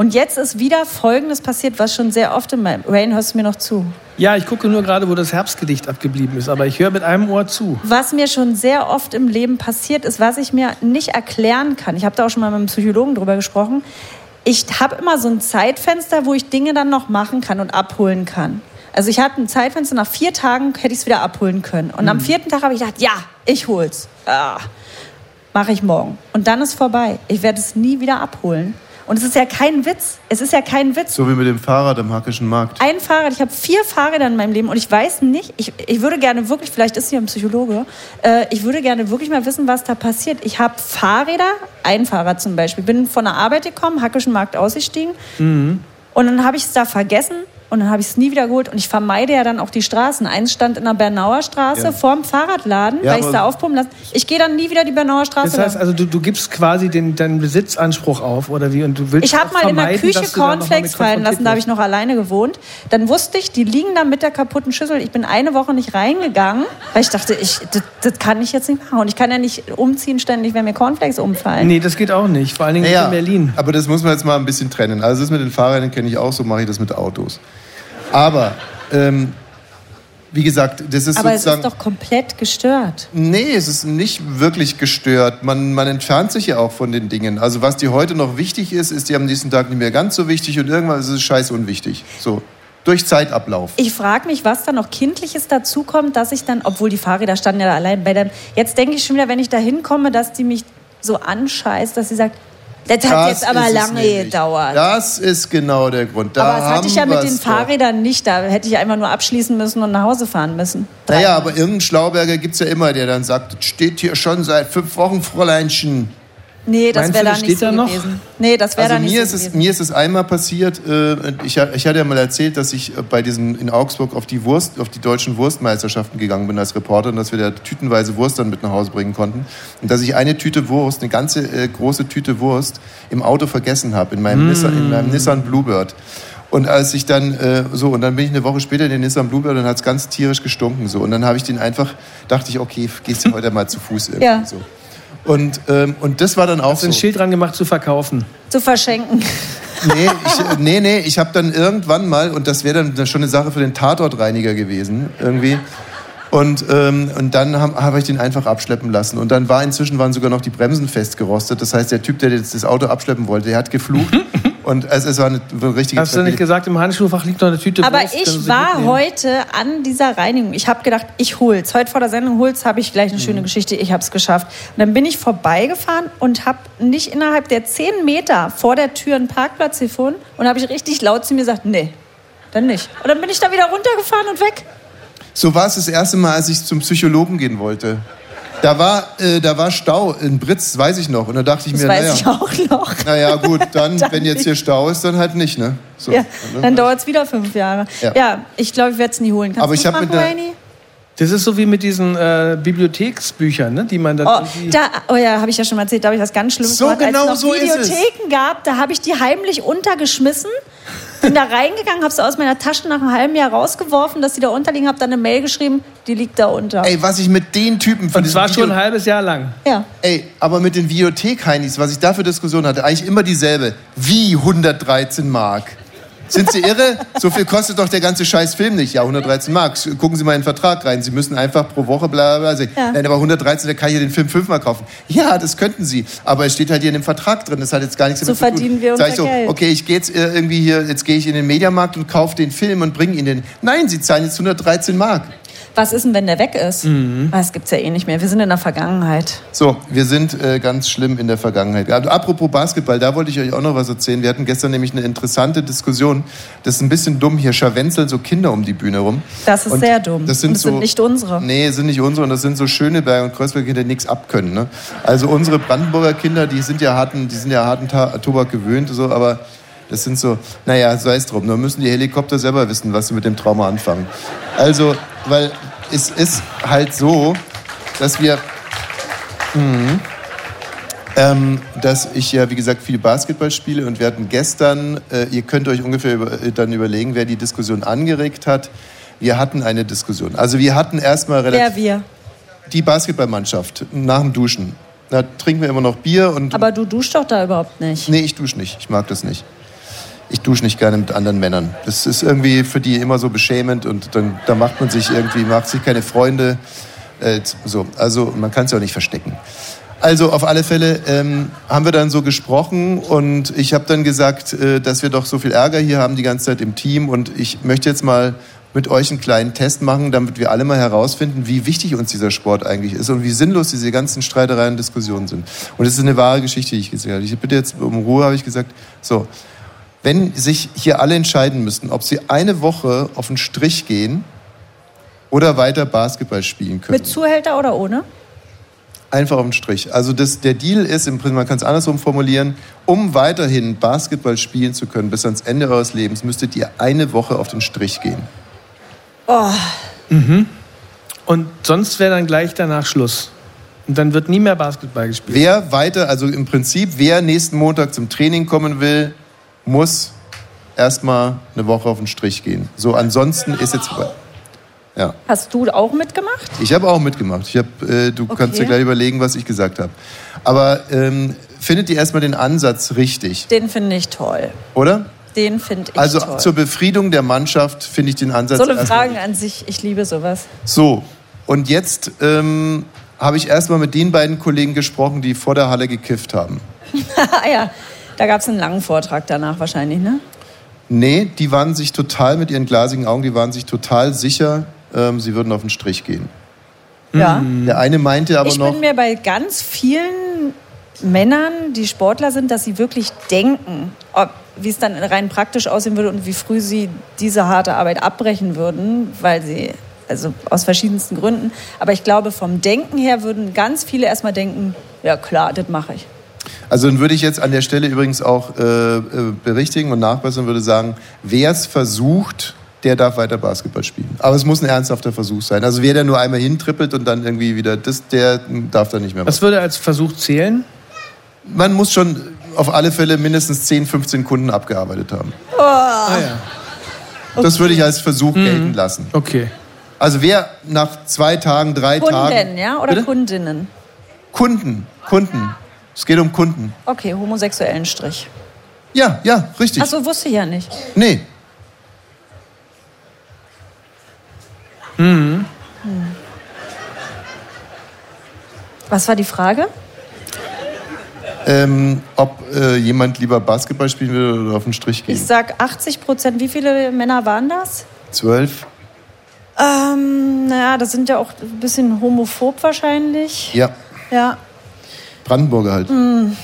Und jetzt ist wieder Folgendes passiert, was schon sehr oft in meinem... Rain, hörst du mir noch zu? Ja, ich gucke nur gerade, wo das Herbstgedicht abgeblieben ist, aber ich höre mit einem Ohr zu. Was mir schon sehr oft im Leben passiert ist, was ich mir nicht erklären kann. Ich habe da auch schon mal mit einem Psychologen drüber gesprochen. Ich habe immer so ein Zeitfenster, wo ich Dinge dann noch machen kann und abholen kann. Also ich hatte ein Zeitfenster, nach vier Tagen hätte ich es wieder abholen können. Und am vierten Tag habe ich gedacht, ja, ich hol's. Ah, Mache ich morgen. Und dann ist vorbei. Ich werde es nie wieder abholen. Und es ist ja kein Witz. Es ist ja kein Witz. So wie mit dem Fahrrad am Hackischen Markt. Ein Fahrrad, ich habe vier Fahrräder in meinem Leben und ich weiß nicht, ich, ich würde gerne wirklich, vielleicht ist hier ein Psychologe, äh, ich würde gerne wirklich mal wissen, was da passiert. Ich habe Fahrräder, ein Fahrrad zum Beispiel, bin von der Arbeit gekommen, Hackischen Markt ausgestiegen und dann habe ich es da vergessen Und dann habe ich es nie wieder geholt. Und ich vermeide ja dann auch die Straßen. Eins stand in der Bernauer Straße Ja. vorm Fahrradladen, Ja, weil ich es da aufpumpen lasse. Ich gehe dann nie wieder die Bernauer Straße Das heißt lang. also, du, du gibst quasi den, deinen Besitzanspruch auf, oder wie? Und du willst Ich habe mal in der Küche Cornflakes fallen lassen, da habe ich noch alleine gewohnt. Dann wusste ich, die liegen da mit der kaputten Schüssel. Ich bin eine Woche nicht reingegangen, weil ich dachte, ich, das, das kann ich jetzt nicht machen. Und ich kann ja nicht umziehen ständig, wenn mir Cornflakes umfallen. Nee, das geht auch nicht. Vor allen Dingen Naja, in Berlin. aber das muss man jetzt mal ein bisschen trennen. Also das mit den Fahrrädern kenne ich auch, so mache ich das mit Autos. Aber, ähm, wie gesagt, das ist Aber es sozusagen... ist doch komplett gestört. Nee, es ist nicht wirklich gestört. Man, man entfernt sich ja auch von den Dingen. Also was dir heute noch wichtig ist, ist dir am nächsten Tag nicht mehr ganz so wichtig und irgendwann ist es scheiß unwichtig. So, durch Zeitablauf. Ich frage mich, was da noch Kindliches dazukommt, dass ich dann, obwohl die Fahrräder standen ja da allein bei dem, jetzt denke ich schon wieder, wenn ich da hinkomme, dass die mich so anscheißt, dass sie sagt, das hat jetzt aber lange gedauert. Das ist genau der Grund. Da aber das hatte ich ja mit den wir's doch. Fahrrädern nicht. Da hätte ich einfach nur abschließen müssen und nach Hause fahren müssen. Naja, aber irgendeinen Schlauberger gibt es ja immer, der dann sagt, das steht hier schon seit fünf Wochen, Fräuleinchen. Nee, das wäre da nicht so da noch? gewesen. Nee, das wäre Also da nicht mir so ist, es, mir ist es einmal passiert, äh, ich, ich hatte ja mal erzählt, dass ich äh, bei diesem in Augsburg auf die Wurst, auf die deutschen Wurstmeisterschaften gegangen bin als Reporter und dass wir da tütenweise Wurst dann mit nach Hause bringen konnten. Und dass ich eine Tüte Wurst, eine ganze äh, große Tüte Wurst im Auto vergessen habe, in, meinem Mm. Nissan- in meinem Nissan Bluebird. Und als ich dann äh, so, und dann bin ich eine Woche später in den Nissan Bluebird und hat es ganz tierisch gestunken so. Und dann habe ich den einfach, dachte ich, okay, gehst du heute mal zu Fuß irgendwie Ja. so. Und, ähm, und das war dann auch Hast du so. ein Schild dran gemacht zu verkaufen? Zu verschenken. Nee, ich, nee, nee, ich habe dann irgendwann mal, und das wäre dann schon eine Sache für den Tatortreiniger gewesen, irgendwie. Und, ähm, und dann habe hab ich den einfach abschleppen lassen. Und dann war inzwischen waren sogar noch die Bremsen festgerostet. Das heißt, der Typ, der jetzt das Auto abschleppen wollte, der hat geflucht. und es, es war eine, eine richtige Hast du nicht gesagt, im Handschuhfach liegt noch eine Tüte Aber Wurst, können ich war mitnehmen? heute an dieser Reinigung. Ich habe gedacht, ich hol's. Heute vor der Sendung hol's, habe ich gleich eine Mhm. schöne Geschichte. Ich habe es geschafft. Und dann bin ich vorbeigefahren und habe nicht innerhalb der zehn Meter vor der Tür einen Parkplatz gefunden und habe ich richtig laut zu mir gesagt, nee, dann nicht. Und dann bin ich da wieder runtergefahren und weg. So war es das erste Mal, als ich zum Psychologen gehen wollte. Da war, äh, da war Stau in Britz, weiß ich noch. Und da dachte ich Das mir, weiß naja, ich auch noch. naja, gut, dann, Dann wenn jetzt hier Stau ist, dann halt nicht, ne? So, ja, ne? dann dauert es wieder fünf Jahre. Ja. Ja, ich glaube, ich werde es nie holen. Kannst Aber ich du's hab mit der-? Das ist so wie mit diesen äh, Bibliotheksbüchern, ne, die man dann Oh, da, oh ja, habe ich ja schon mal erzählt, da habe ich was ganz Schlimmes So gemacht. genau Als es so noch ist es. Videotheken gab, da habe ich die heimlich untergeschmissen. Bin da reingegangen, habe sie aus meiner Tasche nach einem halben Jahr rausgeworfen, dass sie da unterliegen, habe dann eine Mail geschrieben, die liegt da unter. Ey, was ich mit den Typen von Und zwar diesem schon ein halbes Jahr lang. Ja. Ey, aber mit den Videothek-Heinis, was ich da für Diskussionen hatte, eigentlich immer dieselbe. Wie 113 Mark? Sind Sie irre? So viel kostet doch der ganze scheiß Film nicht. Ja, 113 Mark. Gucken Sie mal in den Vertrag rein. Sie müssen einfach pro Woche bla bla bla. Ja. Nein, aber 113, da kann ich ja den Film fünfmal kaufen. Ja, das könnten Sie. Aber es steht halt hier in dem Vertrag drin. Das hat jetzt gar nichts So damit zu tun. verdienen wir Sag unser ich so, Geld. okay, ich gehe jetzt äh, irgendwie hier, jetzt gehe ich in den Mediamarkt und kaufe den Film und bringe ihn den. Nein, Sie zahlen jetzt 113 Mark. Was ist denn, wenn der weg ist? Mhm. Das gibt's ja eh nicht mehr. Wir sind in der Vergangenheit. So, wir sind äh, ganz schlimm in der Vergangenheit. Also, apropos Basketball, da wollte ich euch auch noch was erzählen. Wir hatten gestern nämlich eine interessante Diskussion. Das ist ein bisschen dumm. Hier scharwenzeln so Kinder um die Bühne rum. Das ist Und sehr dumm. Das sind, das so, sind nicht unsere. Nee, sind nicht unsere. Und das sind so Schöneberg und Kreuzberg Kinder, die nichts abkönnen. Ne? Also unsere Brandenburger Kinder, die sind ja harten, die sind ja harten Tobak gewöhnt, so, aber das sind so, naja, sei es drum. Nur müssen die Helikopter selber wissen, was sie mit dem Trauma anfangen. Also, weil es ist halt so, dass wir Mhm. Ähm, dass ich ja, wie gesagt, viel Basketball spiele und wir hatten gestern, äh, ihr könnt euch ungefähr über, äh, dann überlegen, wer die Diskussion angeregt hat. Wir hatten eine Diskussion. Also wir hatten erstmal relativ Wer wir. die Basketballmannschaft nach dem Duschen. Da trinken wir immer noch Bier und Aber du duschst doch da überhaupt nicht. Nee, ich dusche nicht. Ich mag das nicht. Ich dusche nicht gerne mit anderen Männern. Das ist irgendwie für die immer so beschämend und dann da macht man sich irgendwie, macht sich keine Freunde. Äh, so, also man kann es ja auch nicht verstecken. Also auf alle Fälle ähm, haben wir dann so gesprochen und ich habe dann gesagt, äh, dass wir doch so viel Ärger hier haben die ganze Zeit im Team und ich möchte jetzt mal mit euch einen kleinen Test machen, damit wir alle mal herausfinden, wie wichtig uns dieser Sport eigentlich ist und wie sinnlos diese ganzen Streitereien und Diskussionen sind. Und es ist eine wahre Geschichte, die ich gesagt habe. Ich bitte jetzt um Ruhe, habe ich gesagt, so, wenn sich hier alle entscheiden müssten, ob sie eine Woche auf den Strich gehen oder weiter Basketball spielen können. Mit Zuhälter oder ohne? einfach auf den Strich. Also das, der Deal ist, im Prinzip, man kann es andersrum formulieren, um weiterhin Basketball spielen zu können bis ans Ende eures Lebens, müsstet ihr eine Woche auf den Strich gehen. Oh, Mhm. Und sonst wäre dann gleich danach Schluss. Und dann wird nie mehr Basketball gespielt. Wer weiter, also im Prinzip, wer nächsten Montag zum Training kommen will, muss erstmal eine Woche auf den Strich gehen. So, ansonsten ist jetzt. Ja. hast du auch mitgemacht? Ich habe auch mitgemacht. Ich hab, äh, du kannst Okay. dir gleich überlegen, was ich gesagt habe. Aber ähm, findet ihr erstmal den Ansatz richtig, Den finde ich toll. oder? Den finde ich Also toll. zur Befriedung der Mannschaft finde ich den Ansatz. so eine Fragen an sich, ich liebe sowas. So, und jetzt ähm, habe ich erstmal mit den beiden Kollegen gesprochen, die vor der Halle gekifft haben. ah ja, da gab es einen langen Vortrag danach wahrscheinlich, ne? Nee, die waren sich total mit ihren glasigen Augen, die waren sich total sicher, ähm, sie würden auf den Strich gehen. Ja. Der eine meinte aber ich noch, bin mir bei ganz vielen Männern, die Sportler sind, dass sie wirklich denken, ob, wie es dann rein praktisch aussehen würde und wie früh sie diese harte Arbeit abbrechen würden, weil sie, also aus verschiedensten Gründen. Aber ich glaube, vom Denken her würden ganz viele erstmal denken, ja klar, das mache ich. Also dann würde ich jetzt an der Stelle übrigens auch äh, äh, berichtigen und nachbessern, würde sagen, wer es versucht, der darf weiter Basketball spielen. Aber es muss ein ernsthafter Versuch sein. Also wer der nur einmal hintrippelt und dann irgendwie wieder das, der darf dann nicht mehr Was würde als Versuch zählen? Man muss schon auf alle Fälle mindestens 10, 15 Kunden abgearbeitet haben. Ah, ja. Das würde ich als Versuch gelten lassen. Okay. Also wer nach zwei Tagen, drei Kunden, Tagen... ja? Oder Bitte? Kundinnen? Kunden, Kunden. Es geht um Kunden. Okay, homosexuellen Strich. Ja, ja, richtig. Ach so, wusste ich ja nicht. Nee, Mhm. Was war die Frage? ähm, ob äh, jemand lieber Basketball spielen will oder auf den Strich gehen. Ich sag 80 Prozent. Wie viele Männer waren das? Zwölf? Ähm, naja, das sind ja auch ein bisschen homophob wahrscheinlich. Ja, Ja. Brandenburger halt. Hm.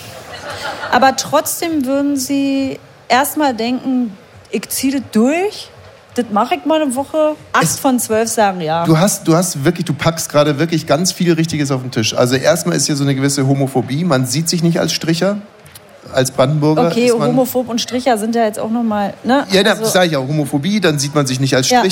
Aber trotzdem würden sie erstmal denken, ich ziehe das durch. Das mache ich mal eine Woche. Acht von zwölf sagen ja. Du hast, du hast wirklich, du packst gerade wirklich ganz viel Richtiges auf den Tisch. Also erstmal ist hier so eine gewisse Homophobie. Man sieht sich nicht als Stricher, als Brandenburger. Okay, man, homophob und Stricher sind ja jetzt auch nochmal. Ne? Ja, da Also- sage ich auch Homophobie, dann sieht man sich nicht als Ja.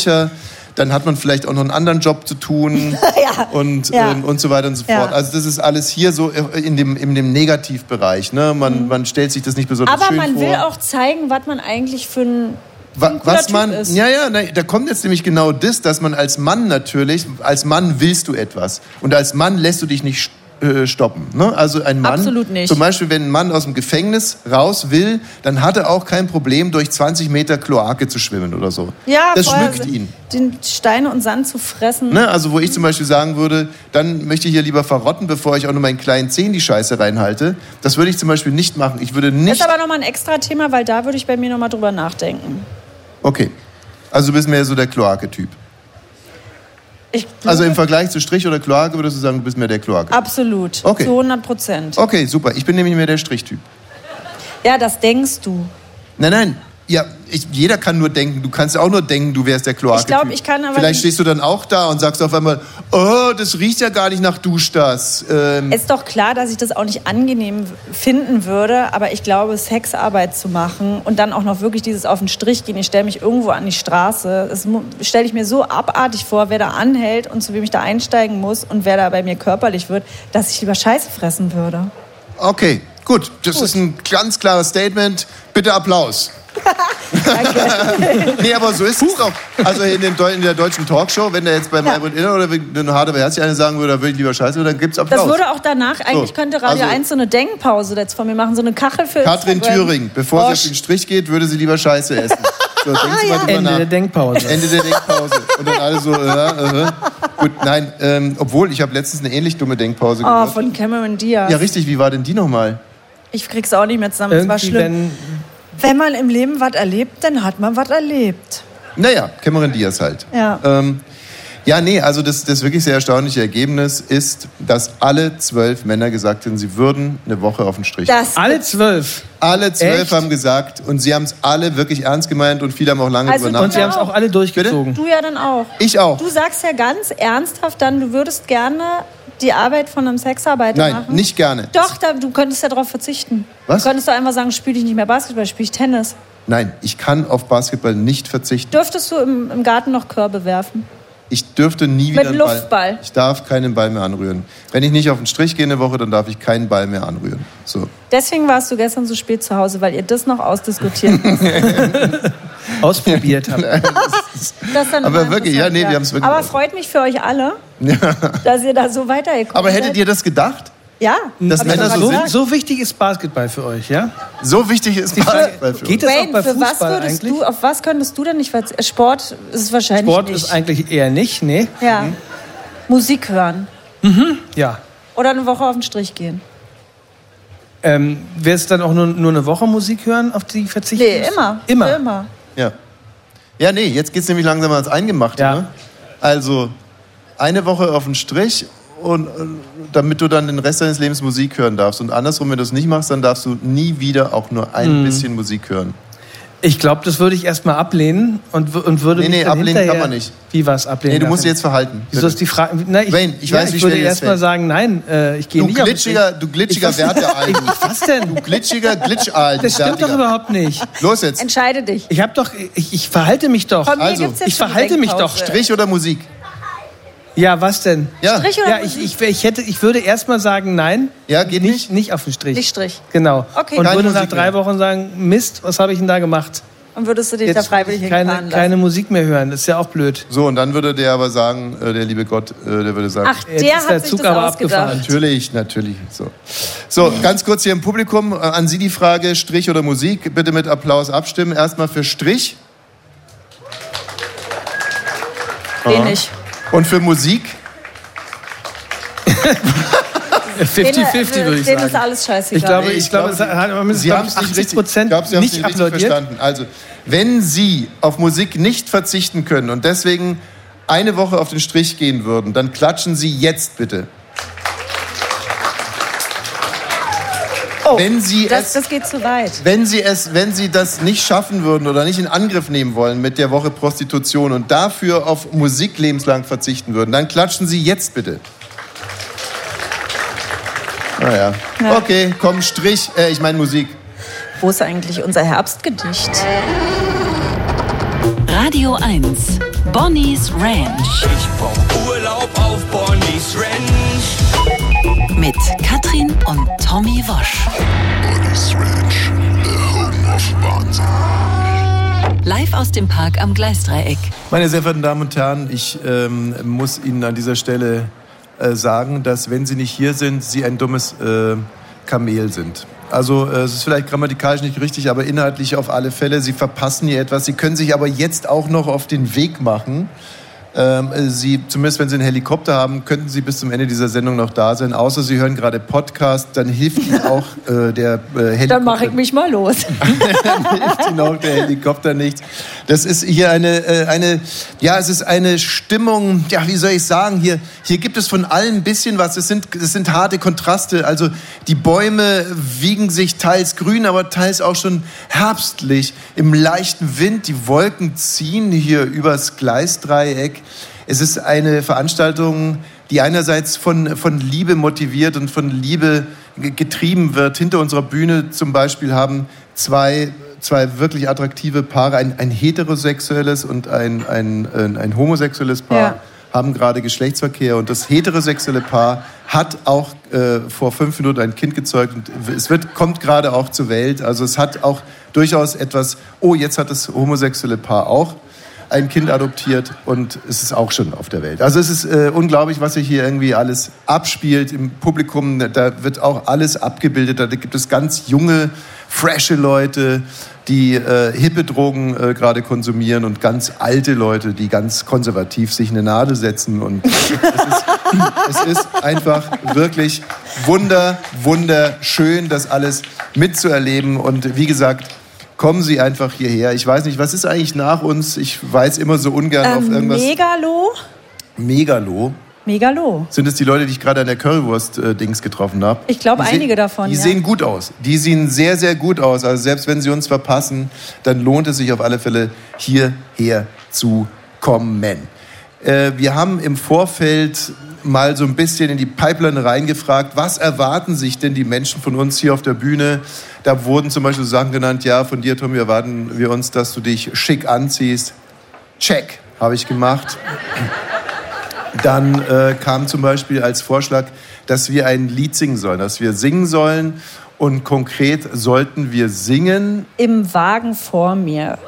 Dann hat man vielleicht auch noch einen anderen Job zu tun ja. und, Ja. ähm, und so weiter und so fort. Also das ist alles hier so in dem, in dem Negativbereich. Ne? Man, man stellt sich das nicht besonders Mhm. Aber schön man vor. will auch zeigen, was man eigentlich für ein. Was man, ist. ja, ja, da kommt jetzt nämlich genau das, dass man als Mann natürlich, als Mann willst du etwas und als Mann lässt du dich nicht äh, stoppen. Ne? Also ein Mann, Absolut nicht. zum Beispiel, wenn ein Mann aus dem Gefängnis raus will, dann hat er auch kein Problem, durch 20 Meter Kloake zu schwimmen oder so. Ja, das schmückt ihn. Den Steine und Sand zu fressen. Ne? Also wo ich zum Beispiel sagen würde, dann möchte ich hier lieber verrotten, bevor ich auch nur meinen kleinen Zehen die Scheiße reinhalte. Das würde ich zum Beispiel nicht machen. Ich würde Das nicht... ist aber nochmal ein extra Thema, weil da würde ich bei mir nochmal drüber nachdenken. Okay. Also du bist mehr so der Kloake-Typ. Also im Vergleich zu Strich oder Kloake würdest du sagen, du bist mehr der Kloake. Absolut. Okay. Zu 100 Prozent. Okay, super. Ich bin nämlich mehr der Strichtyp. Ja, das denkst du. Nein, nein. Ja, ich, jeder kann nur denken. Du kannst auch nur denken, du wärst der Kloake. Ich glaub, ich kann aber Vielleicht stehst du dann auch da und sagst auf einmal, oh, das riecht ja gar nicht nach Duschdas. Ähm, Ist doch klar, dass ich das auch nicht angenehm finden würde, aber ich glaube, Sexarbeit zu machen und dann auch noch wirklich dieses auf den Strich gehen, ich stelle mich irgendwo an die Straße, das stelle ich mir so abartig vor, wer da anhält und zu wem ich da einsteigen muss und wer da bei mir körperlich wird, dass ich lieber Scheiße fressen würde. okay, gut. Das ist ein ganz klares Statement. Bitte Applaus. nee, aber so ist es doch. Also in, dem, in der deutschen Talkshow, wenn der jetzt bei Maybrit Inner oder wenn hart aber herzlich eine sagen würde, da würde ich lieber Scheiße, dann gibt's Applaus. Das würde auch danach, eigentlich könnte Radio also- 1 so eine Denkpause jetzt von mir machen, so eine Kachel für Katrin Instagram. Thüring, bevor sie Oh, auf den Strich geht, würde sie lieber Scheiße essen. So, Sie mal drüber Ende nach. der Denkpause. Ende der Denkpause. Und dann alle so, äh, äh. Gut, nein, ähm, obwohl, ich habe letztens eine ähnlich dumme Denkpause Oh, gehört. von Cameron Diaz. Ja, richtig, wie war denn die nochmal? Ich krieg's auch nicht mehr zusammen, es war Irgendwie, schlimm. wenn Wenn man im Leben was erlebt, dann hat man was erlebt. Naja, Cameron Diaz halt. Ja. Ähm, ja, nee, also das, das wirklich sehr erstaunliche Ergebnis ist, dass alle zwölf Männer gesagt haben, sie würden eine Woche auf den Strich. Das alle zwölf. Alle zwölf Echt? haben gesagt und sie haben es alle wirklich ernst gemeint und viele haben auch lange Also du Und sie haben es auch alle durchgezogen. Du ja dann auch. Ich auch. Du sagst ja ganz ernsthaft dann, du würdest gerne die Arbeit von einem Sexarbeiter Nein, machen? nicht gerne. Doch, da, du könntest ja darauf verzichten. Was? Du könntest doch einfach sagen, spiele ich nicht mehr Basketball, spiele ich Tennis. Nein, ich kann auf Basketball nicht verzichten. Dürftest du im, im Garten noch Körbe werfen? Ich dürfte nie wieder Mit Luftball. Ball. Ich darf keinen Ball mehr anrühren. Wenn ich nicht auf den Strich gehe eine Woche, dann darf ich keinen Ball mehr anrühren. So. Deswegen warst du gestern so spät zu Hause, weil ihr das noch ausdiskutiert habt. Ausprobiert habt. Das dann Aber wirklich, ja, nee, wir haben's wirklich Aber freut mich für euch alle, dass ihr da so weitergekommen Aber seid. hättet ihr das gedacht? Ja. Dass Männer so gesagt. So wichtig ist Basketball für euch, ja? So wichtig ist Basketball für Geht auch Wayne, bei für was Fußball würdest eigentlich? du, auf was könntest du denn nicht verzichten? Sport ist es wahrscheinlich Sport nicht. ist eigentlich eher nicht, nee. ja. Musik hören. Ja. Oder eine Woche auf den Strich gehen. Ähm, Wäre es dann auch nur, nur eine Woche Musik hören, auf die verzichten? Nee, immer. Immer. Für immer. Ja. Ja, nee, jetzt geht's nämlich langsam ans Eingemachte. Ja. Ne? Also eine Woche auf den Strich und äh, damit du dann den Rest deines Lebens Musik hören darfst. Und andersrum, wenn du es nicht machst, dann darfst du nie wieder auch nur ein Mhm. bisschen Musik hören. Ich glaube, das würde ich erstmal ablehnen und, und würde Nee, mich nee, dann ablehnen hinterher, kann man nicht. Wie was ablehnen? Nee, du musst ich dich jetzt verhalten. Wieso ist die Frage? Na, ich, Wayne, ich ja, weiß, wie ich würde erstmal sagen, nein, äh, ich gehe nicht auf glitschiger, du glitschiger du. Was denn? Du glitschiger Glitschal. Das stimmt doch überhaupt nicht. Los jetzt. Entscheide dich. Ich habe doch, ich, ich verhalte mich doch. Hier Also, gibt's jetzt ich verhalte mich doch. Strich oder Musik? Ja, was denn? Ja, Strich oder Ja, ich, ich, ich, hätte, ich würde erstmal sagen, nein, ja geht nicht, nicht. nicht auf den Strich. Nicht Strich. Genau. Okay. Und Keine würde nach Musik drei mehr. Wochen sagen, Mist, was habe ich denn da gemacht? Und würdest du dich da Jetzt freiwillig keine, hinfahren lassen? keine Musik mehr hören, das ist ja auch blöd. So, und dann würde der aber sagen, äh, der liebe Gott, äh, der würde sagen, Ach, Jetzt der ist der hat sich Zug das aber ausgedacht. abgefahren. Natürlich, natürlich. So. so, ganz kurz hier im Publikum. Äh, an Sie die Frage, Strich oder Musik? Bitte mit Applaus abstimmen. Erstmal für Strich. Wenig. Und für Musik? 50-50 würde ich Denen ist sagen. alles scheißegal. Ich glaube, ich glaube, es Sie haben es nicht 80 richtig, Prozent ich glaube, Sie nicht nicht verstanden. Also, wenn Sie auf Musik nicht verzichten können und deswegen eine Woche auf den Strich gehen würden, dann klatschen Sie jetzt bitte. Oh, wenn Sie das, es das geht zu weit. Wenn Sie, es, wenn Sie das nicht schaffen würden oder nicht in Angriff nehmen wollen mit der Woche Prostitution und dafür auf Musik lebenslang verzichten würden, dann klatschen Sie jetzt bitte. Naja. Ja. Okay, komm, Strich. Äh, ich meine Musik. Wo ist eigentlich unser Herbstgedicht? Radio 1. Bonnie's Ranch. Ich brauch Urlaub auf Bonnie's Ranch. Mit Katrin und Tommy Wosch. Bonnie's Ranch, of Wahnsinn. Live aus dem Park am Gleisdreieck. Meine sehr verehrten Damen und Herren, ich ähm, muss Ihnen an dieser Stelle äh, sagen, dass wenn Sie nicht hier sind, Sie ein dummes äh, Kamel sind. Also äh, es ist vielleicht grammatikalisch nicht richtig, aber inhaltlich auf alle Fälle. Sie verpassen hier etwas. Sie können sich aber jetzt auch noch auf den Weg machen. Ähm, äh, Sie, zumindest wenn Sie einen Helikopter haben, könnten Sie bis zum Ende dieser Sendung noch da sein. Außer Sie hören gerade Podcast, dann hilft Ihnen auch äh, der äh, Helikopter Dann mache ich mich mal los. hilft Ihnen auch der Helikopter nichts. Das ist hier eine, äh, eine, ja, es ist eine Stimmung, ja, wie soll ich sagen, hier, hier gibt es von allem ein bisschen was. Es sind, es sind harte Kontraste. Also die Bäume wiegen sich teils grün, aber teils auch schon herbstlich. Im leichten Wind, die Wolken ziehen hier übers Gleisdreieck. Es ist eine Veranstaltung, die einerseits von, von Liebe motiviert und von Liebe ge- getrieben wird. Hinter unserer Bühne zum Beispiel haben zwei, zwei wirklich attraktive Paare, ein, ein heterosexuelles und ein, ein, ein, ein homosexuelles Paar, Ja. haben gerade Geschlechtsverkehr. Und das heterosexuelle Paar hat auch äh, vor fünf Minuten ein Kind gezeugt und es wird, kommt gerade auch zur Welt. Also es hat auch durchaus etwas, oh, jetzt hat das homosexuelle Paar auch ein Kind adoptiert und es ist auch schon auf der Welt. Also es ist äh, unglaublich, was sich hier irgendwie alles abspielt im Publikum. Da wird auch alles abgebildet. Da gibt es ganz junge, frische Leute, die äh, hippe Drogen äh, gerade konsumieren und ganz alte Leute, die ganz konservativ sich eine Nadel setzen. Und es ist, es ist einfach wirklich wunder, wunderschön, das alles mitzuerleben. Und wie gesagt, kommen Sie einfach hierher. Ich weiß nicht, was ist eigentlich nach uns? Ich weiß immer so ungern auf Ähm, irgendwas. Megalo? Megalo. Megalo. Sind es die Leute, die ich gerade an der Currywurst-Dings getroffen habe? Ich glaube, sehen- einige davon, Die ja. sehen gut aus. Die sehen sehr, sehr gut aus. Also selbst wenn sie uns verpassen, dann lohnt es sich auf alle Fälle, hierher zu kommen. Äh, wir haben im Vorfeld mal so ein bisschen in die Pipeline reingefragt, was erwarten sich denn die Menschen von uns hier auf der Bühne? Da wurden zum Beispiel Sachen genannt, ja, von dir, Tommy, erwarten wir uns, dass du dich schick anziehst. Check, habe ich gemacht. Dann äh, kam zum Beispiel als Vorschlag, dass wir ein Lied singen sollen, dass wir singen sollen. Und konkret sollten wir singen. Im Wagen vor mir.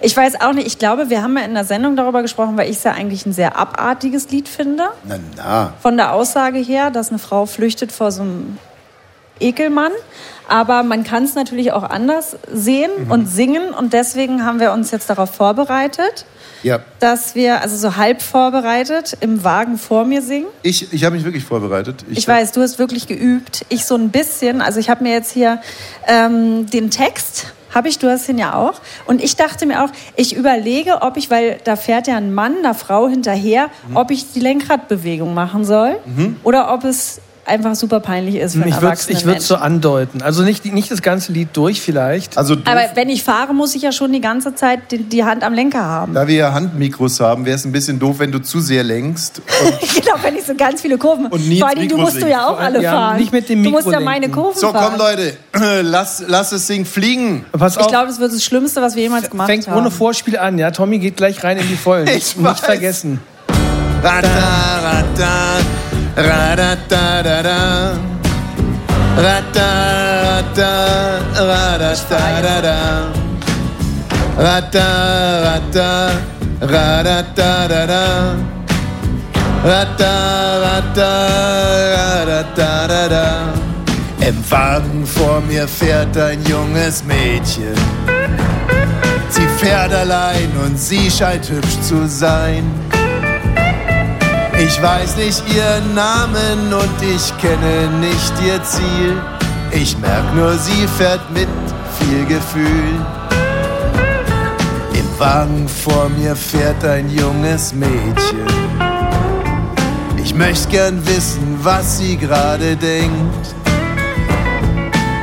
Ich weiß auch nicht, ich glaube, wir haben ja in der Sendung darüber gesprochen, weil ich es ja eigentlich ein sehr abartiges Lied finde. Na, na. Von der Aussage her, dass eine Frau flüchtet vor so einem Ekelmann. Aber man kann es natürlich auch anders sehen und singen. Und deswegen haben wir uns jetzt darauf vorbereitet, Ja, dass wir, also so halb vorbereitet, im Wagen vor mir singen. ich, ich habe mich wirklich vorbereitet. Ich weiß, du hast wirklich geübt. Ich so ein bisschen. Also ich habe mir jetzt hier ähm, den Text, habe ich, du hast ihn ja auch. Und ich dachte mir auch, ich überlege, ob ich, weil da fährt ja ein Mann einer Frau hinterher, Mhm. ob ich die Lenkradbewegung machen soll oder ob es einfach super peinlich ist für einen Ich würde würd's so andeuten. Also nicht, nicht das ganze Lied durch vielleicht. Also Aber wenn ich fahre, muss ich ja schon die ganze Zeit die, die Hand am Lenker haben. Da wir ja Handmikros haben, wäre es ein bisschen doof, wenn du zu sehr lenkst. genau, wenn ich so ganz viele Kurven. Und nie Vor allem, du Mikro musst du ja auch alle ja, fahren. nicht mit dem du musst Mikro ja meine lenken. Kurven So, fahren. komm Leute, lass, lass das Ding fliegen. Pass Ich glaube, das wird das Schlimmste, was wir jemals gemacht Fängt haben. ohne Vorspiel an, ja. Tommy geht gleich rein in die Vollen. Ich Nicht weiß. vergessen. Im Wagen vor mir fährt ein junges Mädchen. Sie fährt allein und sie scheint hübsch zu sein. Ich weiß nicht ihren Namen und ich kenne nicht ihr Ziel. Ich merk nur, sie fährt mit viel Gefühl. Im Wagen vor mir fährt ein junges Mädchen. Ich möchte gern wissen, was sie gerade denkt.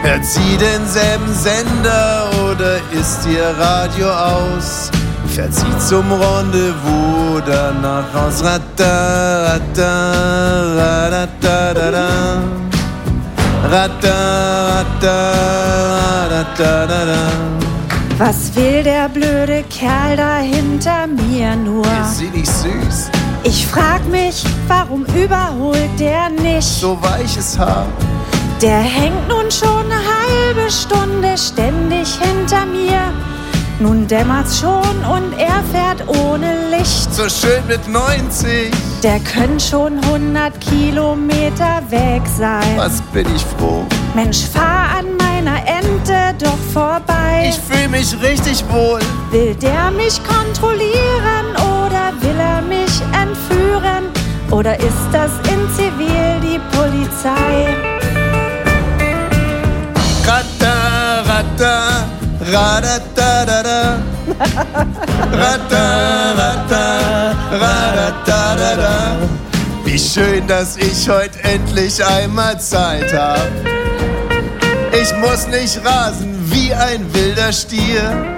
Hört sie denselben Sender oder ist ihr Radio aus? Fährt sie zum Rendezvous danach aus? Rata, rata, rata, da, da. Rata, rata, rata, da, da. Was will der blöde Kerl da hinter mir nur? Ist sie nicht süß? Ich frag mich, warum überholt der nicht? So weiches Haar. Der hängt nun schon eine halbe Stunde ständig hinter mir. Nun dämmert's schon und er fährt ohne Licht. So schön mit 90. Der könnte schon 100 Kilometer weg sein. Was bin ich froh. Mensch, fahr an meiner Ente doch vorbei. Ich fühle mich richtig wohl. Will der mich kontrollieren oder will er mich entführen? Oder ist das in Zivil die Polizei? Rata, rata, rada, da, da, da. Rata, rata, rada, da, da, da. Wie schön, dass ich heute endlich einmal Zeit hab. Ich muss nicht rasen wie ein wilder Stier.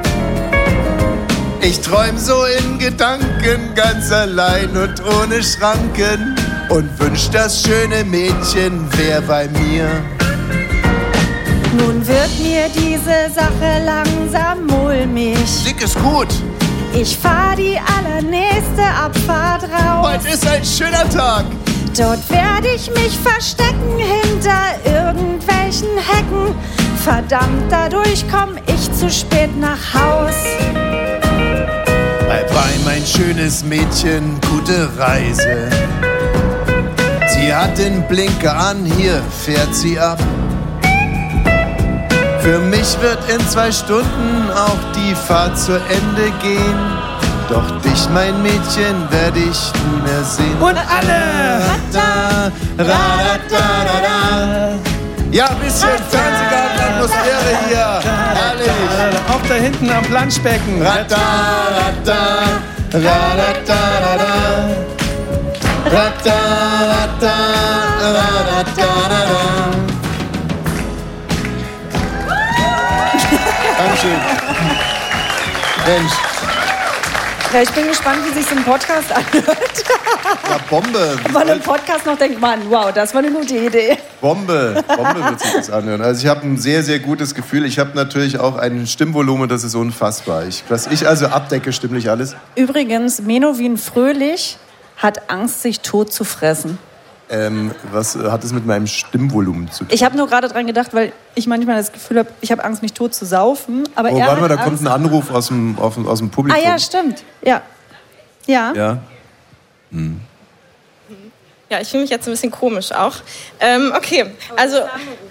Ich träum so in Gedanken ganz allein und ohne Schranken und wünsch das schöne Mädchen wär bei mir. Nun wird mir diese Sache langsam mulmig. Dick ist gut. Ich fahr die allernächste Abfahrt raus. Heute ist ein schöner Tag. Dort werde ich mich verstecken hinter irgendwelchen Hecken. Verdammt, dadurch komm ich zu spät nach Haus. Bye bye, mein schönes Mädchen, gute Reise. Sie hat den Blinker an, hier fährt sie ab. Für mich wird in zwei Stunden auch die Fahrt zu Ende gehen. Doch dich, mein Mädchen, werde ich nie mehr sehen. Und alle! Ja, ein bisschen Fernsehgarten-Atmosphäre hier. Herrlich. Auch da hinten am Planschbecken. Rata, rata, ra-da-da-da-da. Rata, rata, Dankeschön. Mensch. Ja, ich bin gespannt, wie sich so ein Podcast anhört. Ja, Bombe. Ob man im Podcast noch denkt, Mann, wow, das war eine gute Idee. Bombe. Bombe wird sich das anhören. Also ich habe ein sehr, sehr gutes Gefühl. Ich habe natürlich auch ein Stimmvolumen, das ist unfassbar. Ich, was ich also abdecke, stimmlich alles. Übrigens, Menowin Fröhlich hat Angst, sich tot zu fressen. Ähm, was äh, hat es mit meinem Stimmvolumen zu tun? Ich habe nur gerade dran gedacht, weil ich manchmal das Gefühl habe, ich habe Angst, mich tot zu saufen. Aber Oh, er warte mal, da kommt Angst. ein Anruf aus dem, aus dem, aus dem Ah Publikum. ja, stimmt. Ja. Ja. Ja. Hm. Ja, ich fühle mich jetzt ein bisschen komisch auch. Ähm, okay, also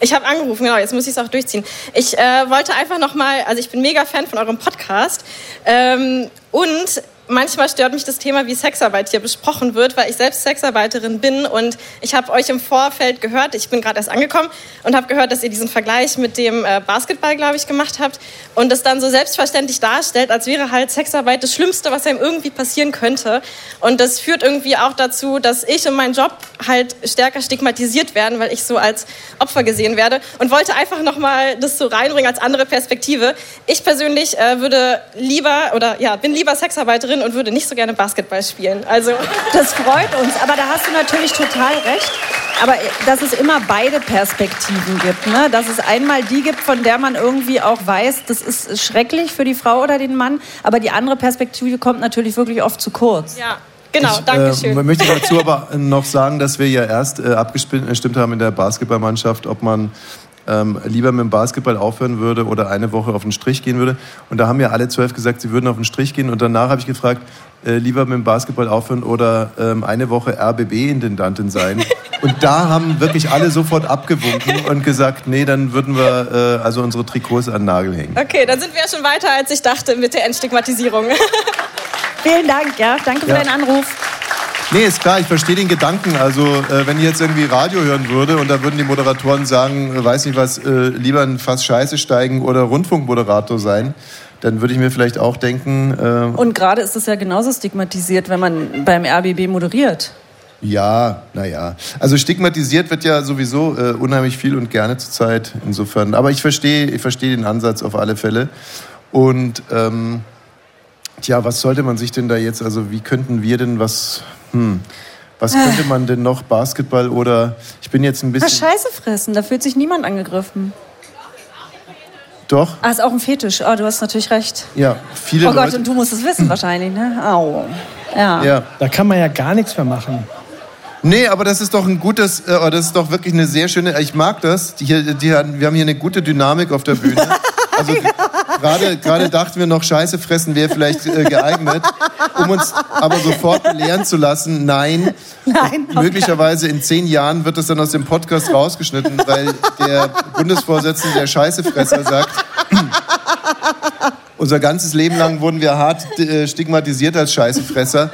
ich habe angerufen, genau, jetzt muss ich es auch durchziehen. Ich äh, wollte einfach nochmal, also ich bin mega Fan von eurem Podcast ähm, und manchmal stört mich das Thema, wie Sexarbeit hier besprochen wird, weil ich selbst Sexarbeiterin bin und ich habe euch im Vorfeld gehört, ich bin gerade erst angekommen und habe gehört, dass ihr diesen Vergleich mit dem äh, Basketball, glaube ich, gemacht habt und das dann so selbstverständlich darstellt, als wäre halt Sexarbeit das Schlimmste, was einem irgendwie passieren könnte. Und das führt irgendwie auch dazu, dass ich und mein Job halt stärker stigmatisiert werden, weil ich so als Opfer gesehen werde und wollte einfach nochmal das so reinbringen als andere Perspektive. Ich persönlich äh, würde lieber oder ja, bin lieber Sexarbeiterin und würde nicht so gerne Basketball spielen. Also Das freut uns, aber da hast du natürlich total recht. Aber dass es immer beide Perspektiven gibt. Ne? Dass es einmal die gibt, von der man irgendwie auch weiß, das ist schrecklich für die Frau oder den Mann. Aber die andere Perspektive kommt natürlich wirklich oft zu kurz. Ja, genau, danke schön. Äh, man möchte dazu aber noch sagen, dass wir ja erst äh, abgestimmt haben in der Basketballmannschaft, ob man ähm, lieber mit dem Basketball aufhören würde oder eine Woche auf den Strich gehen würde. Und da haben ja alle zwölf gesagt, sie würden auf den Strich gehen. Und danach habe ich gefragt, äh, lieber mit dem Basketball aufhören oder ähm, eine Woche RBB-Intendantin sein. Und da haben wirklich alle sofort abgewunken und gesagt, nee, dann würden wir äh, also unsere Trikots an den Nagel hängen. Okay, dann sind wir ja schon weiter, als ich dachte mit der Entstigmatisierung. Vielen Dank, ja. Danke für Ja. deinen Anruf. Nee, ist klar, ich verstehe den Gedanken. Also, äh, wenn ich jetzt irgendwie Radio hören würde und da würden die Moderatoren sagen, äh, weiß nicht was, äh, lieber ein Fass Scheiße steigen oder Rundfunkmoderator sein, dann würde ich mir vielleicht auch denken, äh, Und gerade ist es ja genauso stigmatisiert, wenn man beim RBB moderiert. ja, naja. Also stigmatisiert wird ja sowieso äh, unheimlich viel und gerne zurzeit insofern. Aber ich verstehe, ich verstehe den Ansatz auf alle Fälle. Und ähm, tja, was sollte man sich denn da jetzt, also wie könnten wir denn was, hm, was könnte man denn noch, Basketball oder, ich bin jetzt ein bisschen... Scheiße fressen, da fühlt sich niemand angegriffen. Doch, Ah, ist auch ein Fetisch. Oh, du hast natürlich recht. ja, viele oh Gott, Leute... und du musst es wissen wahrscheinlich, ne? Au. Ja. Ja. Da kann man ja gar nichts mehr machen. Nee, aber das ist doch ein gutes, äh, das ist doch wirklich eine sehr schöne, ich mag das. Die, hier- die, wir haben hier eine gute Dynamik auf der Bühne. Also gerade gerade dachten wir noch, Scheiße fressen wäre vielleicht äh, geeignet, um uns aber sofort belehren zu lassen, nein, Nein. möglicherweise in zehn Jahren wird das dann aus dem Podcast rausgeschnitten, weil der Bundesvorsitzende der Scheißefresser sagt, unser ganzes Leben lang wurden wir hart äh, stigmatisiert als Scheißefresser.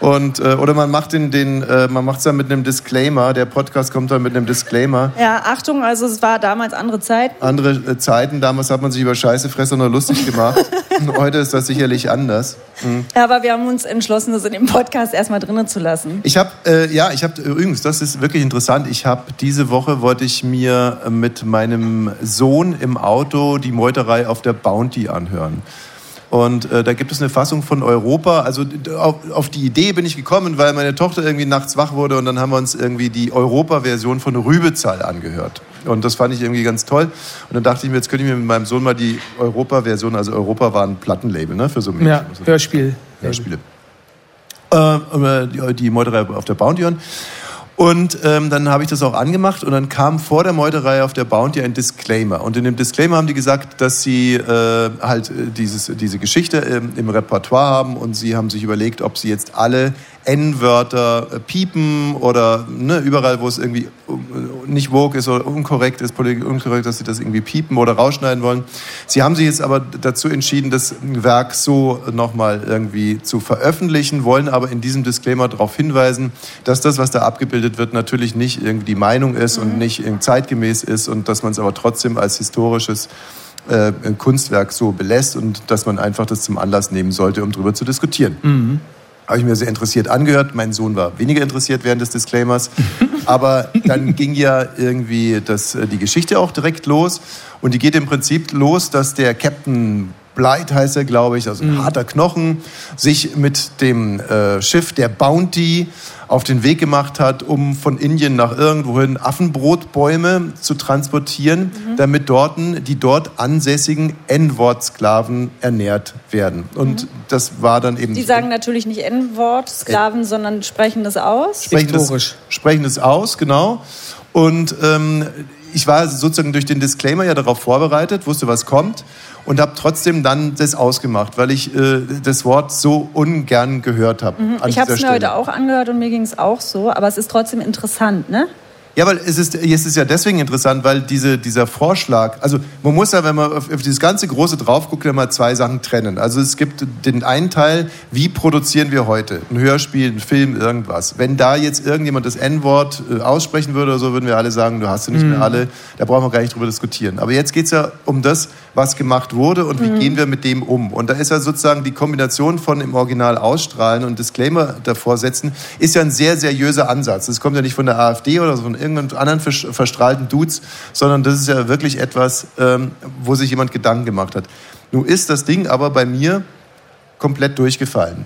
Und, äh, oder man macht den, den äh, man macht's dann mit einem Disclaimer. Der Podcast kommt dann mit einem Disclaimer. Ja, Achtung, also es war damals andere Zeit. Andere äh, Zeiten, damals hat man sich über Scheißefresser nur lustig gemacht. Heute ist das sicherlich anders. Mhm. Ja, aber wir haben uns entschlossen, das in dem Podcast erstmal drinnen zu lassen. Ich habe, äh, ja, ich habe übrigens, das ist wirklich interessant. Ich habe diese Woche wollte ich mir äh, mit meinem Sohn im Auto die Meuterei auf der Bounty anhören. Und äh, da gibt es eine Fassung von Europa. Also auf, auf die Idee bin ich gekommen, weil meine Tochter irgendwie nachts wach wurde und dann haben wir uns irgendwie die Europa-Version von Rübezahl angehört. Und das fand ich irgendwie ganz toll. Und dann dachte ich mir, jetzt könnte ich mir mit meinem Sohn mal die Europa-Version, also Europa war ein Plattenlabel, ne, für so Mädchen. Ja, Hörspiel. Hörspiele. Äh, die, die Meuterei auf der Bounty hören. Und ähm, dann habe ich das auch angemacht und dann kam vor der Meuterei auf der Bounty ein Disclaimer. Und in dem Disclaimer haben die gesagt, dass sie äh, halt äh, dieses, diese Geschichte ähm, im Repertoire haben und sie haben sich überlegt, ob sie jetzt alle N-Wörter äh, piepen oder ne, überall, wo es irgendwie äh, nicht woke ist oder unkorrekt ist, politisch unkorrekt, dass sie das irgendwie piepen oder rausschneiden wollen. Sie haben sich jetzt aber dazu entschieden, das Werk so nochmal irgendwie zu veröffentlichen, wollen aber in diesem Disclaimer darauf hinweisen, dass das, was da abgebildet wird, natürlich nicht irgendwie die Meinung ist und nicht zeitgemäß ist und dass man es aber trotzdem als historisches äh, Kunstwerk so belässt und dass man einfach das zum Anlass nehmen sollte, um darüber zu diskutieren. Mhm. Habe ich mir sehr interessiert angehört. Mein Sohn war weniger interessiert während des Disclaimers. Aber dann ging ja irgendwie das, äh, die Geschichte auch direkt los. Und die geht im Prinzip los, dass der Captain Blight heißt er, glaube ich, also ein harter Knochen, sich mit dem äh, Schiff der Bounty auf den Weg gemacht hat, um von Indien nach irgendwohin Affenbrotbäume zu transportieren, damit dort die dort ansässigen N-Wort-Sklaven ernährt werden. Und das war dann eben Die sagen natürlich nicht N-Wort, Sklaven, sondern sprechen das aus. sprechen das, sprechen das aus, genau. Und ähm, ich war sozusagen durch den Disclaimer ja darauf vorbereitet, wusste, was kommt und habe trotzdem dann das ausgemacht, weil ich äh, das Wort so ungern gehört habe. Mhm. Ich habe es mir heute auch angehört und mir ging es auch so, aber es ist trotzdem interessant, ne? Ja, weil es ist, es ist ja deswegen interessant, weil diese, dieser Vorschlag, also man muss ja, wenn man auf, auf dieses ganze Große drauf guckt, immer zwei Sachen trennen. Also es gibt den einen Teil, wie produzieren wir heute? Ein Hörspiel, ein Film, irgendwas. Wenn da jetzt irgendjemand das N-Wort äh, aussprechen würde oder so, würden wir alle sagen, du hast du nicht Mhm. mehr alle, da brauchen wir gar nicht drüber diskutieren. Aber jetzt geht es ja um das, was gemacht wurde und wie Mhm. gehen wir mit dem um. Und da ist ja sozusagen die Kombination von im Original ausstrahlen und Disclaimer davor setzen, ist ja ein sehr seriöser Ansatz. Das kommt ja nicht von der AfD oder von irgendeinem anderen vers- verstrahlten Dudes, sondern das ist ja wirklich etwas, ähm, wo sich jemand Gedanken gemacht hat. Nun ist das Ding aber bei mir komplett durchgefallen.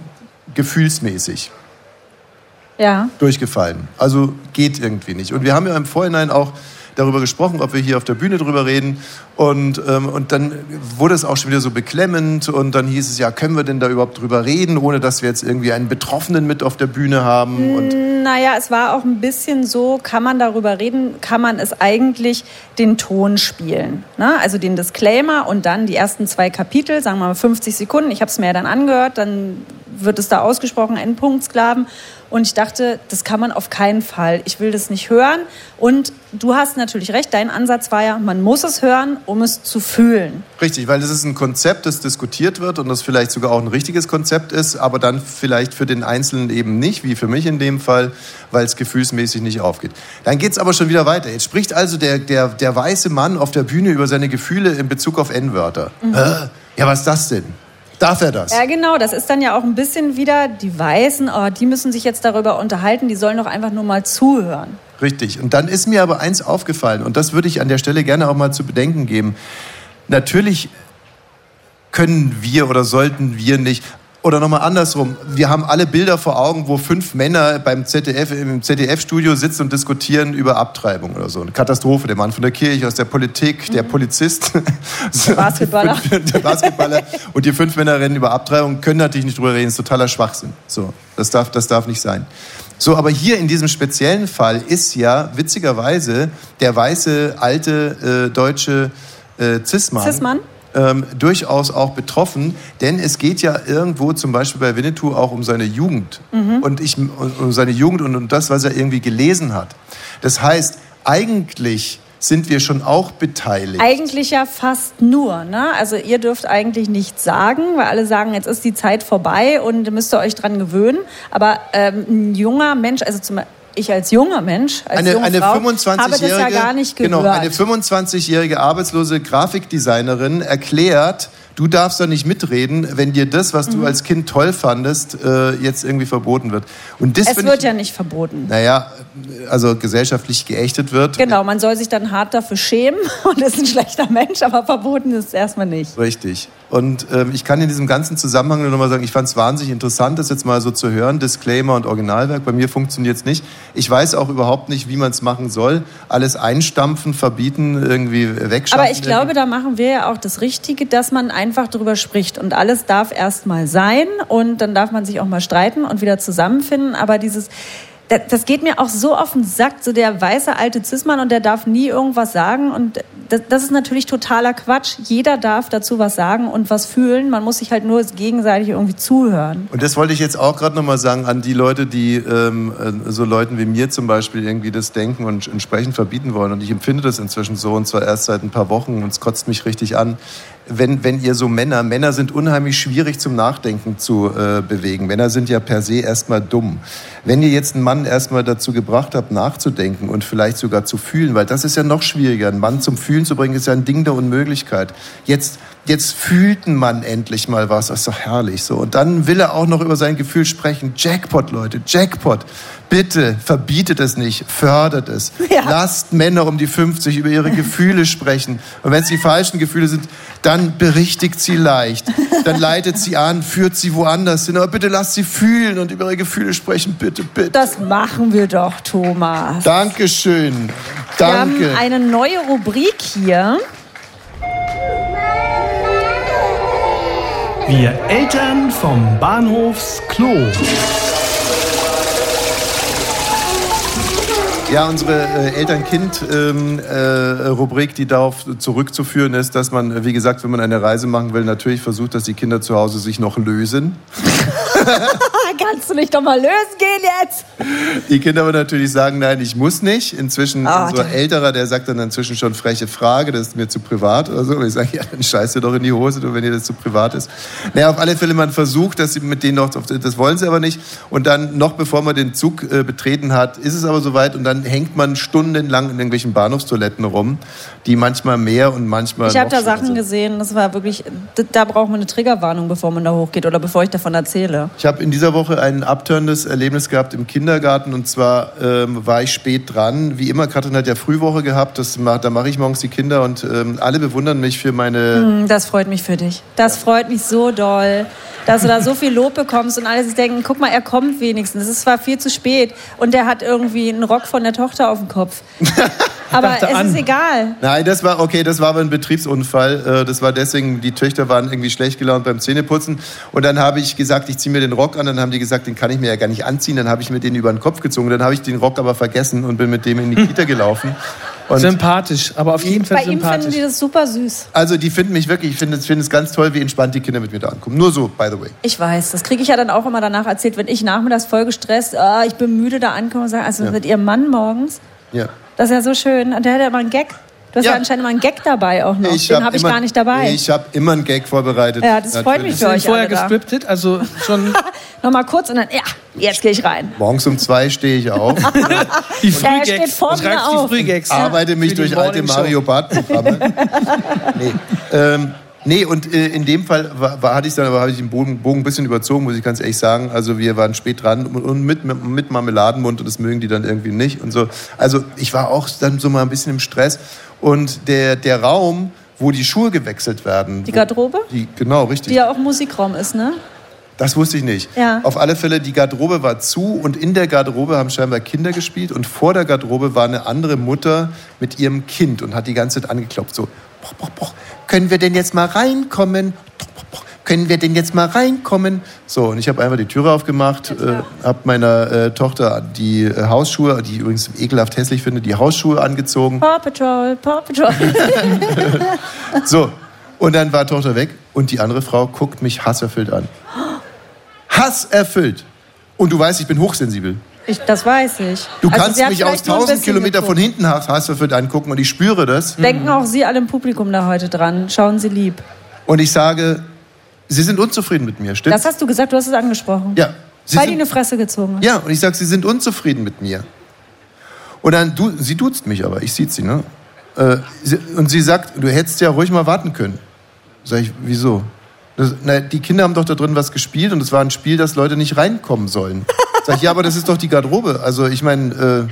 Gefühlsmäßig Ja. durchgefallen. Also geht irgendwie nicht. Und wir haben ja im Vorhinein auch darüber gesprochen, ob wir hier auf der Bühne drüber reden. Und, ähm, und dann wurde es auch schon wieder so beklemmend. Und dann hieß es ja, können wir denn da überhaupt drüber reden, ohne dass wir jetzt irgendwie einen Betroffenen mit auf der Bühne haben? Und Naja, es war auch ein bisschen so, kann man darüber reden, kann man es eigentlich den Ton spielen. Ne? Also den Disclaimer und dann die ersten zwei Kapitel, sagen wir mal 50 Sekunden. Ich habe es mir ja dann angehört, dann wird es da ausgesprochen, Endpunktsklaven. Und ich dachte, das kann man auf keinen Fall. Ich will das nicht hören. Und du hast natürlich recht, dein Ansatz war ja, man muss es hören, um es zu fühlen. Richtig, weil das ist ein Konzept, das diskutiert wird und das vielleicht sogar auch ein richtiges Konzept ist, aber dann vielleicht für den Einzelnen eben nicht, wie für mich in dem Fall, weil es gefühlsmäßig nicht aufgeht. Dann geht es aber schon wieder weiter. Jetzt spricht also der, der, der weiße Mann auf der Bühne über seine Gefühle in Bezug auf N-Wörter. Mhm. Ja, was ist das denn? Darf er das? Ja, genau. Das ist dann ja auch ein bisschen wieder die Weißen, oh, die müssen sich jetzt darüber unterhalten, die sollen doch einfach nur mal zuhören. Richtig. Und dann ist mir aber eins aufgefallen, und das würde ich an der Stelle gerne auch mal zu bedenken geben. Natürlich können wir oder sollten wir nicht. Oder nochmal andersrum. Wir haben alle Bilder vor Augen, wo fünf Männer beim ZDF, im ZDF-Studio sitzen und diskutieren über Abtreibung oder so. Eine Katastrophe. Der Mann von der Kirche, aus der Politik, der Polizist. Der Basketballer. der Basketballer. Und die fünf Männer rennen über Abtreibung, können natürlich nicht drüber reden. Das ist totaler Schwachsinn. So. Das darf, das darf nicht sein. So, aber hier in diesem speziellen Fall ist ja witzigerweise der weiße, alte, äh, deutsche äh, Cis-Mann Cis-Mann? Ähm, durchaus auch betroffen, denn es geht ja irgendwo zum Beispiel bei Winnetou auch um seine Jugend Mhm. und ich um seine Jugend und um das, was er irgendwie gelesen hat. Das heißt, eigentlich sind wir schon auch beteiligt. Eigentlich ja fast nur. Ne? Also ihr dürft eigentlich nichts sagen, weil alle sagen, jetzt ist die Zeit vorbei und müsst ihr euch dran gewöhnen. Aber ähm, ein junger Mensch, also zum ich als junger Mensch, als eine, junge eine Frau, habe das 25-jährige ja gar nicht gehört. genau, eine 25-jährige arbeitslose Grafikdesignerin erklärt, du darfst da nicht mitreden, wenn dir das, was Mhm. du als Kind toll fandest, äh, jetzt irgendwie verboten wird. Und das es wird ich, ja nicht verboten. naja, also gesellschaftlich geächtet wird. Genau, man soll sich dann hart dafür schämen und ist ein schlechter Mensch, aber verboten ist es erstmal nicht. Richtig. Und ähm, ich kann in diesem ganzen Zusammenhang nur noch mal sagen, ich fand es wahnsinnig interessant, das jetzt mal so zu hören, Disclaimer und Originalwerk. Bei mir funktioniert es nicht. Ich weiß auch überhaupt nicht, wie man es machen soll. Alles einstampfen, verbieten, irgendwie wegschaffen. Aber ich glaube, da machen wir ja auch das Richtige, dass man einfach drüber spricht und alles darf erstmal sein und dann darf man sich auch mal streiten und wieder zusammenfinden. Aber dieses, das, geht mir auch so auf den Sack, so der weiße alte Zismann und der darf nie irgendwas sagen und das, das ist natürlich totaler Quatsch. Jeder darf dazu was sagen und was fühlen. Man muss sich halt nur gegenseitig irgendwie zuhören. Und das wollte ich jetzt auch gerade noch mal sagen an die Leute, die ähm, äh, so Leuten wie mir zum Beispiel irgendwie das Denken und entsprechend verbieten wollen. Und ich empfinde das inzwischen so, und zwar erst seit ein paar Wochen, und es kotzt mich richtig an. Wenn, wenn ihr so Männer, Männer sind unheimlich schwierig zum Nachdenken zu äh, bewegen. Männer sind ja per se erstmal dumm. Wenn ihr jetzt einen Mann erstmal dazu gebracht habt, nachzudenken und vielleicht sogar zu fühlen, weil das ist ja noch schwieriger. Einen Mann zum Fühlen zu bringen, ist ja ein Ding der Unmöglichkeit. Jetzt, jetzt fühlt ein Mann endlich mal was. Das ist doch herrlich so. Und dann will er auch noch über sein Gefühl sprechen. Jackpot, Leute, Jackpot. Bitte verbietet es nicht, fördert es. Lasst Männer um die 50 über ihre Gefühle sprechen. Und wenn es die falschen Gefühle sind, dann berichtigt sie leicht. Dann leitet sie an, führt sie woanders hin. Aber bitte lasst sie fühlen und über ihre Gefühle sprechen. Bitte, bitte. Das machen wir doch, Thomas. Dankeschön. Wir haben Danke. eine neue Rubrik hier. Wir Eltern vom Bahnhofsklo. Ja, unsere äh, Eltern-Kind-Rubrik, die darauf zurückzuführen ist, dass man, äh, wie gesagt, wenn man eine Reise machen will, natürlich versucht, dass die Kinder zu Hause sich noch lösen. Kannst du nicht doch mal lösen gehen jetzt? Die Kinder aber natürlich sagen, nein, ich muss nicht. Inzwischen, Ah, unser der- Älterer, der sagt dann inzwischen schon freche Frage, das ist mir zu privat oder so. Und ich sage, ja, dann scheiß dir doch in die Hose, wenn dir das zu privat ist. Naja, auf alle Fälle, man versucht, dass sie mit denen noch, das wollen sie aber nicht. Und dann, noch bevor man den Zug äh, betreten hat, ist es aber soweit und dann hängt man stundenlang in irgendwelchen Bahnhofstoiletten rum, die manchmal mehr und manchmal Ich habe da Sachen sind. gesehen, das war wirklich, da, braucht man eine Triggerwarnung, bevor man da hochgeht oder bevor ich davon erzähle. Ich habe in dieser Woche ein abtörendes Erlebnis gehabt im Kindergarten und zwar ähm, war ich spät dran. Wie immer, Katrin hat ja Frühwoche gehabt, das da mache ich morgens die Kinder und ähm, alle bewundern mich für meine. Hm, Das freut mich für dich. Das freut mich so doll, dass du da so viel Lob bekommst und alle sich denken, guck mal, er kommt wenigstens. Es ist zwar viel zu spät und der hat irgendwie einen Rock von der Tochter auf dem Kopf. Aber es an. ist egal. Nein, das war okay, das war aber ein Betriebsunfall. Äh, Das war deswegen, die Töchter waren irgendwie schlecht gelaunt beim Zähneputzen. Und dann habe ich gesagt, ich ziehe mir den Rock an. Dann haben die gesagt, den kann ich mir ja gar nicht anziehen. Dann habe ich mir den über den Kopf gezogen. Dann habe ich den Rock aber vergessen und bin mit dem in die Kita gelaufen. Und sympathisch, aber auf jeden Fall Bei ihm finden sympathisch. die das super süß. also die finden mich wirklich, ich finde es finde es ganz toll, wie entspannt die Kinder mit mir da ankommen. Nur so, by the way. Ich weiß, das kriege ich ja dann auch immer danach erzählt, wenn ich nachmittags voll gestresst, ah, ich bin müde, da ankomme und sage, also Ja. mit ihrem Mann morgens, Ja. das ist ja so schön. Und der hat ja immer einen Gag. Du hast ja, anscheinend immer einen Gag dabei auch noch. Den hab habe ich immer- gar nicht dabei. Ich habe immer einen Gag vorbereitet. Ja, das freut mich für euch vorher alle da. gescriptet? Also schon Nochmal kurz und dann, ja, jetzt gehe ich rein. Morgens um zwei stehe ich auf. die Ja, er steht vor mir Schreibst auf. die Frühgags. arbeite mich durch alte. Mario Bart-Programme. nee. Ähm, nee, und äh, in dem Fall war, war, hatte ich dann aber habe ich den Bogen, Bogen ein bisschen überzogen, muss ich ganz ehrlich sagen. Also wir waren spät dran und, mit, mit, mit Marmeladenmund und das mögen die dann irgendwie nicht und so. Also ich war auch dann so mal ein bisschen im Stress und der, der Raum, wo die Schuhe gewechselt werden. Die wo- Garderobe? Die, genau, richtig. Die ja auch Musikraum ist, ne? Das wusste ich nicht. Ja. Auf alle Fälle, die Garderobe war zu und in der Garderobe haben scheinbar Kinder gespielt und vor der Garderobe war eine andere Mutter mit ihrem Kind und hat die ganze Zeit angeklopft. So, poch, poch, poch, können wir denn jetzt mal reinkommen? Können wir denn jetzt mal reinkommen? So, und ich habe einfach die Türe aufgemacht, äh, habe meiner äh, Tochter die äh, Hausschuhe, die ich übrigens ekelhaft hässlich finde, die Hausschuhe angezogen. Paw Patrol, Paw Patrol. So, und dann war Tochter weg und die andere Frau guckt mich hasserfüllt an. Hasserfüllt. Und du weißt, ich bin hochsensibel. Ich, das weiß ich. Du Also kannst mich aus vielleicht nur ein 1000 bisschen Kilometer von hinten hasserfüllt angucken und ich spüre das. Denken auch Sie alle im Publikum da heute dran. Schauen Sie lieb. Und ich sage, Sie sind unzufrieden mit mir, Das stimmt's? hast du gesagt, du hast es angesprochen. Ja. Sie Weil die eine Fresse gezogen hat. ja, und ich sage, Sie sind unzufrieden mit mir. Und dann, du, sie duzt mich aber, ich sieht sie, ne? Äh, sie, und sie sagt, du hättest ja ruhig mal warten können. Sag ich, wieso? Das, na, die Kinder haben doch da drin was gespielt und es war ein Spiel, dass Leute nicht reinkommen sollen. Sag ich, ja, aber das ist doch die Garderobe. Also ich meine,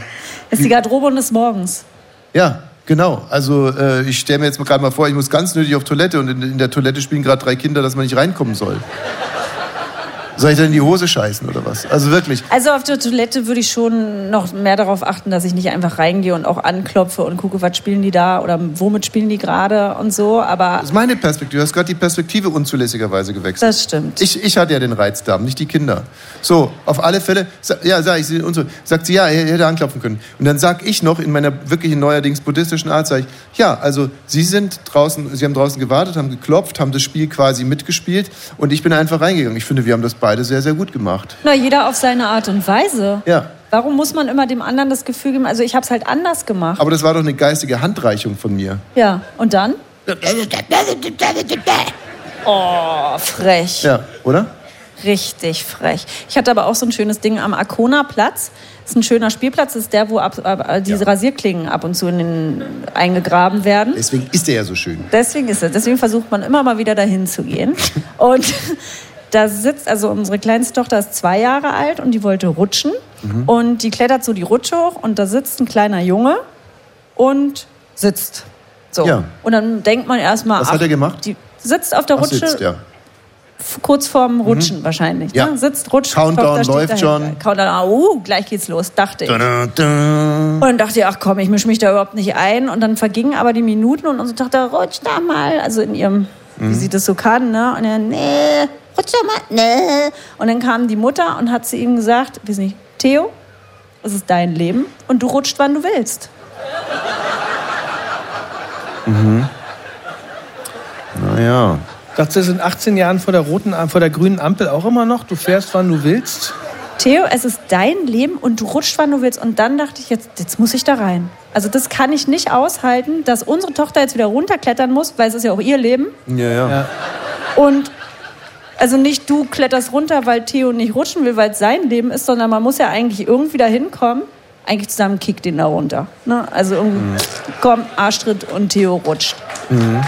äh, Ist die Garderobe und des Morgens. ja, genau. Also äh, ich stelle mir jetzt mal gerade mal vor, ich muss ganz nötig auf Toilette und in, in der Toilette spielen gerade drei Kinder, dass man nicht reinkommen soll. Soll ich dann in die Hose scheißen oder was? Also wirklich. Also auf der Toilette würde ich schon noch mehr darauf achten, dass ich nicht einfach reingehe und auch anklopfe und gucke, was spielen die da oder womit spielen die gerade und so. Aber Das ist meine Perspektive. Du hast gerade die Perspektive unzulässigerweise gewechselt. das stimmt. Ich, ich hatte ja den Reizdarm, nicht die Kinder. So, auf alle Fälle, ja, sag ich, sie und so, sagt sie, ja, er hätte anklopfen können. Und dann sag ich noch in meiner wirklich neuerdings buddhistischen Art, sag ich, ja, also Sie sind draußen, Sie haben draußen gewartet, haben geklopft, haben das Spiel quasi mitgespielt und ich bin einfach reingegangen. Ich finde, wir haben das beide sehr, sehr gut gemacht. Na, jeder auf seine Art und Weise. Ja. Warum muss man immer dem anderen das Gefühl geben, also ich habe es halt anders gemacht. Aber das war doch eine geistige Handreichung von mir. Ja, und dann? Oh, frech. Ja, oder? Richtig frech. Ich hatte aber auch so ein schönes Ding am Arkona-Platz. Das ist ein schöner Spielplatz, das ist der, wo ab, ab, diese Rasierklingen ab und zu in den, eingegraben werden. Deswegen ist der ja so schön. Deswegen ist es. Deswegen versucht man immer mal wieder dahin zu gehen. Und da sitzt, also unsere kleinste Tochter ist zwei Jahre alt und die wollte rutschen. Mhm. Und die klettert so die Rutsche hoch und da sitzt ein kleiner Junge und sitzt. So. Ja. Und dann denkt man erstmal. Was hat er gemacht? Die sitzt auf der Ach, Rutsche, sitzt, ja. kurz vorm Rutschen wahrscheinlich. Ja. Ne? Sitzt, rutscht, Countdown Tochter läuft schon. Countdown, uh, gleich geht's los, dachte ich. Da, da. Und dann dachte ich, ach komm, ich mische mich da überhaupt nicht ein. Und dann vergingen aber die Minuten und unsere Tochter rutscht da mal, also in ihrem, wie sie das so kann, ne? Und er, nee, nee. Und dann kam die Mutter und hat zu ihm gesagt, weiß nicht, Theo, es ist dein Leben und du rutscht, wann du willst. Mhm. Naja. Sagst du das in 18 Jahren vor der roten, vor der grünen Ampel auch immer noch? Du fährst, wann du willst? Theo, es ist dein Leben und du rutscht, wann du willst. Und dann dachte ich, jetzt, jetzt muss ich da rein. Also das kann ich nicht aushalten, dass unsere Tochter jetzt wieder runterklettern muss, weil es ist ja auch ihr Leben. Ja, ja. Und also nicht du kletterst runter, weil Theo nicht rutschen will, weil es sein Leben ist, sondern man muss ja eigentlich irgendwie da hinkommen. Eigentlich zusammen kickt den da runter. Ne? Also irgendwie, Mhm. komm, Arschtritt und Theo rutscht. Mhm.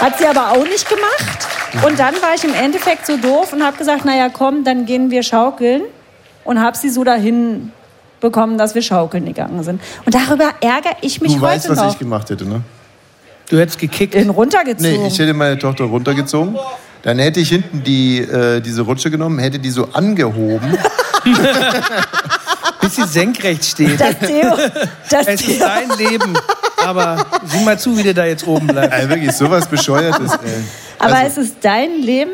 Hat sie aber auch nicht gemacht. Und dann war ich im Endeffekt so doof und habe gesagt, naja, komm, dann gehen wir schaukeln. Und habe sie so dahin bekommen, dass wir schaukeln gegangen sind. Und darüber ärgere ich mich Du heute weißt, was noch. ich gemacht hätte, ne? Du hättest gekickt. Den runtergezogen. Nee, ich hätte meine Tochter runtergezogen. Dann hätte ich hinten die, äh, diese Rutsche genommen, hätte die so angehoben. Bis sie senkrecht steht. Das Theo, das es ist Theo. dein Leben. Aber sieh mal zu, wie der da jetzt oben bleibt. Ey, wirklich, sowas Bescheuertes, ey. Aber Also, es ist dein Leben,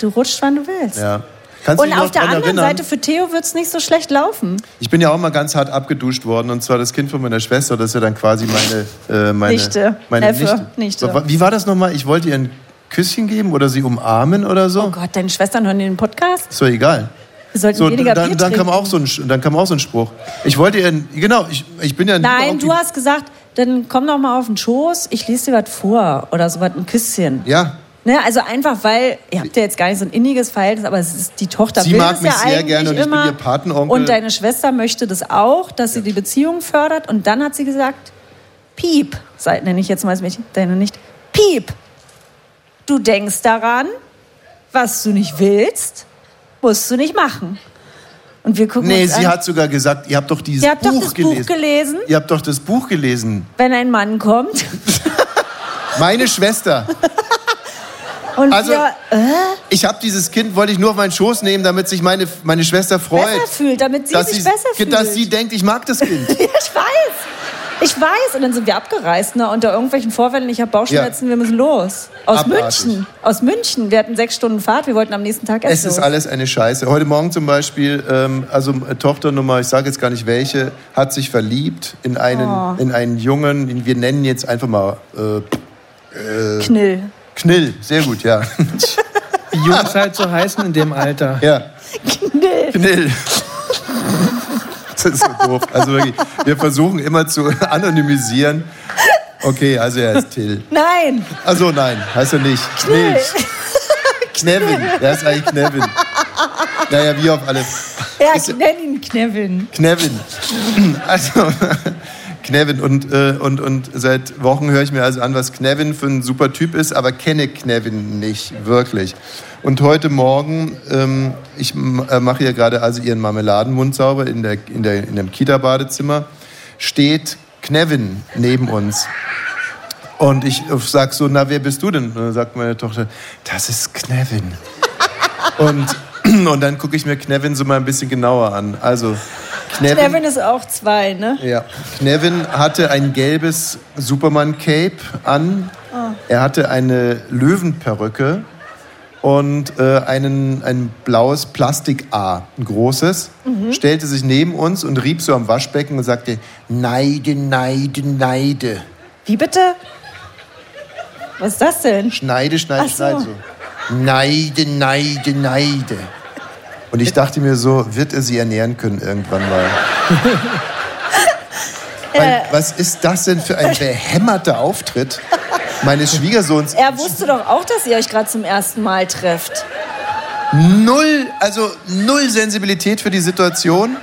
du rutschst, wann du willst. ja. Kannst du Und dich noch auf der dran anderen erinnern? Seite für Theo wird es nicht so schlecht laufen. Ich bin ja auch mal ganz hart abgeduscht worden und zwar das Kind von meiner Schwester, das ist ja dann quasi meine äh, meine Nichte, meine Neffe, Nichte. Nichte. Wie war das nochmal? Ich wollte ihr ein Küsschen geben oder sie umarmen oder so? Oh Gott, deine Schwestern hören den Podcast? Ist doch egal. Wir sollten So, weniger dann, Bier dann, kam auch so ein, dann kam auch so ein Spruch. Ich wollte ihr, genau, ich, ich bin ja Nein, du hast gesagt, dann komm doch mal auf den Schoß, ich lese dir was vor oder so was, ein Küsschen. Ja, Ne, also einfach, weil ihr habt ja jetzt gar nicht so ein inniges Verhältnis, aber es ist die Tochter Sie will mag mich ja sehr gerne und ich bin ihr Patenonkel. Und deine Schwester möchte das auch, dass sie die Beziehung fördert. Und dann hat sie gesagt, Piep, nenne ich jetzt mal das Mädchen, deine nicht, Piep, du denkst daran, was du nicht willst, musst du nicht machen. Und wir gucken nee, uns sie an, hat sogar gesagt, ihr habt doch dieses ihr habt Buch doch das gelesen. Buch gelesen, Ihr habt doch das Buch gelesen. wenn ein Mann kommt. Meine Schwester. Und Also- wir äh, Ich habe dieses Kind, wollte ich nur auf meinen Schoß nehmen, damit sich meine, meine Schwester freut. besser fühlt, damit sie sich sie, besser fühlt. Dass sie denkt, ich mag das Kind. Ja, ich weiß. Ich weiß. Und dann sind wir abgereist, ne? unter irgendwelchen Vorwänden. Ich habe Bauchschmerzen, wir müssen los. Aus Abartig. München. Aus München. Wir hatten sechs Stunden Fahrt, wir wollten am nächsten Tag Es essen. ist alles eine Scheiße. Heute Morgen zum Beispiel, ähm, also äh, Tochternummer, ich sage jetzt gar nicht welche, hat sich verliebt in einen, Oh. in einen Jungen, wir nennen jetzt einfach mal äh, äh, Knill. Knill. Sehr gut, ja. Wie Jungs halt so heißen in dem Alter. ja. Knill. Knill. Das ist so doof. Also wirklich, wir versuchen immer zu anonymisieren. Okay, also er ist Till. Nein. Also nein, heißt er nicht. Knill. Knevin. Der ist eigentlich Knevin. Naja, wie auf alle. Ja, ich nenne ihn Knevin. Knevin. Also, Knevin. Und, äh, und, und seit Wochen höre ich mir also an, was Knevin für ein super Typ ist, aber kenne Knevin nicht, wirklich. Und heute Morgen, ähm, ich äh, mache hier gerade also ihren Marmeladenmund sauber in, der, in, der, in dem Kita-Badezimmer, steht Knevin neben uns. Und ich sag so, na, wer bist du denn? Und dann sagt meine Tochter, das ist Knevin. Und, und dann gucke ich mir Knevin so mal ein bisschen genauer an. Also, Knevin, Knevin ist auch zwei, ne? ja. Knevin hatte ein gelbes Superman-Cape an. Oh. Er hatte eine Löwenperücke und äh, einen, ein blaues Plastik-A, ein großes. Mhm. Stellte sich neben uns und rieb so am Waschbecken und sagte, Neide, Neide, Neide. Wie bitte? Was ist das denn? Schneide, schneide, so. schneide. So. Neide, Neide, Neide. Und ich dachte mir so, wird er sie ernähren können irgendwann mal? Weil, was ist das denn für ein behämmerter Auftritt meines Schwiegersohns? Er wusste doch auch, dass ihr euch gerade zum ersten Mal trefft. Null, also null Sensibilität für die Situation.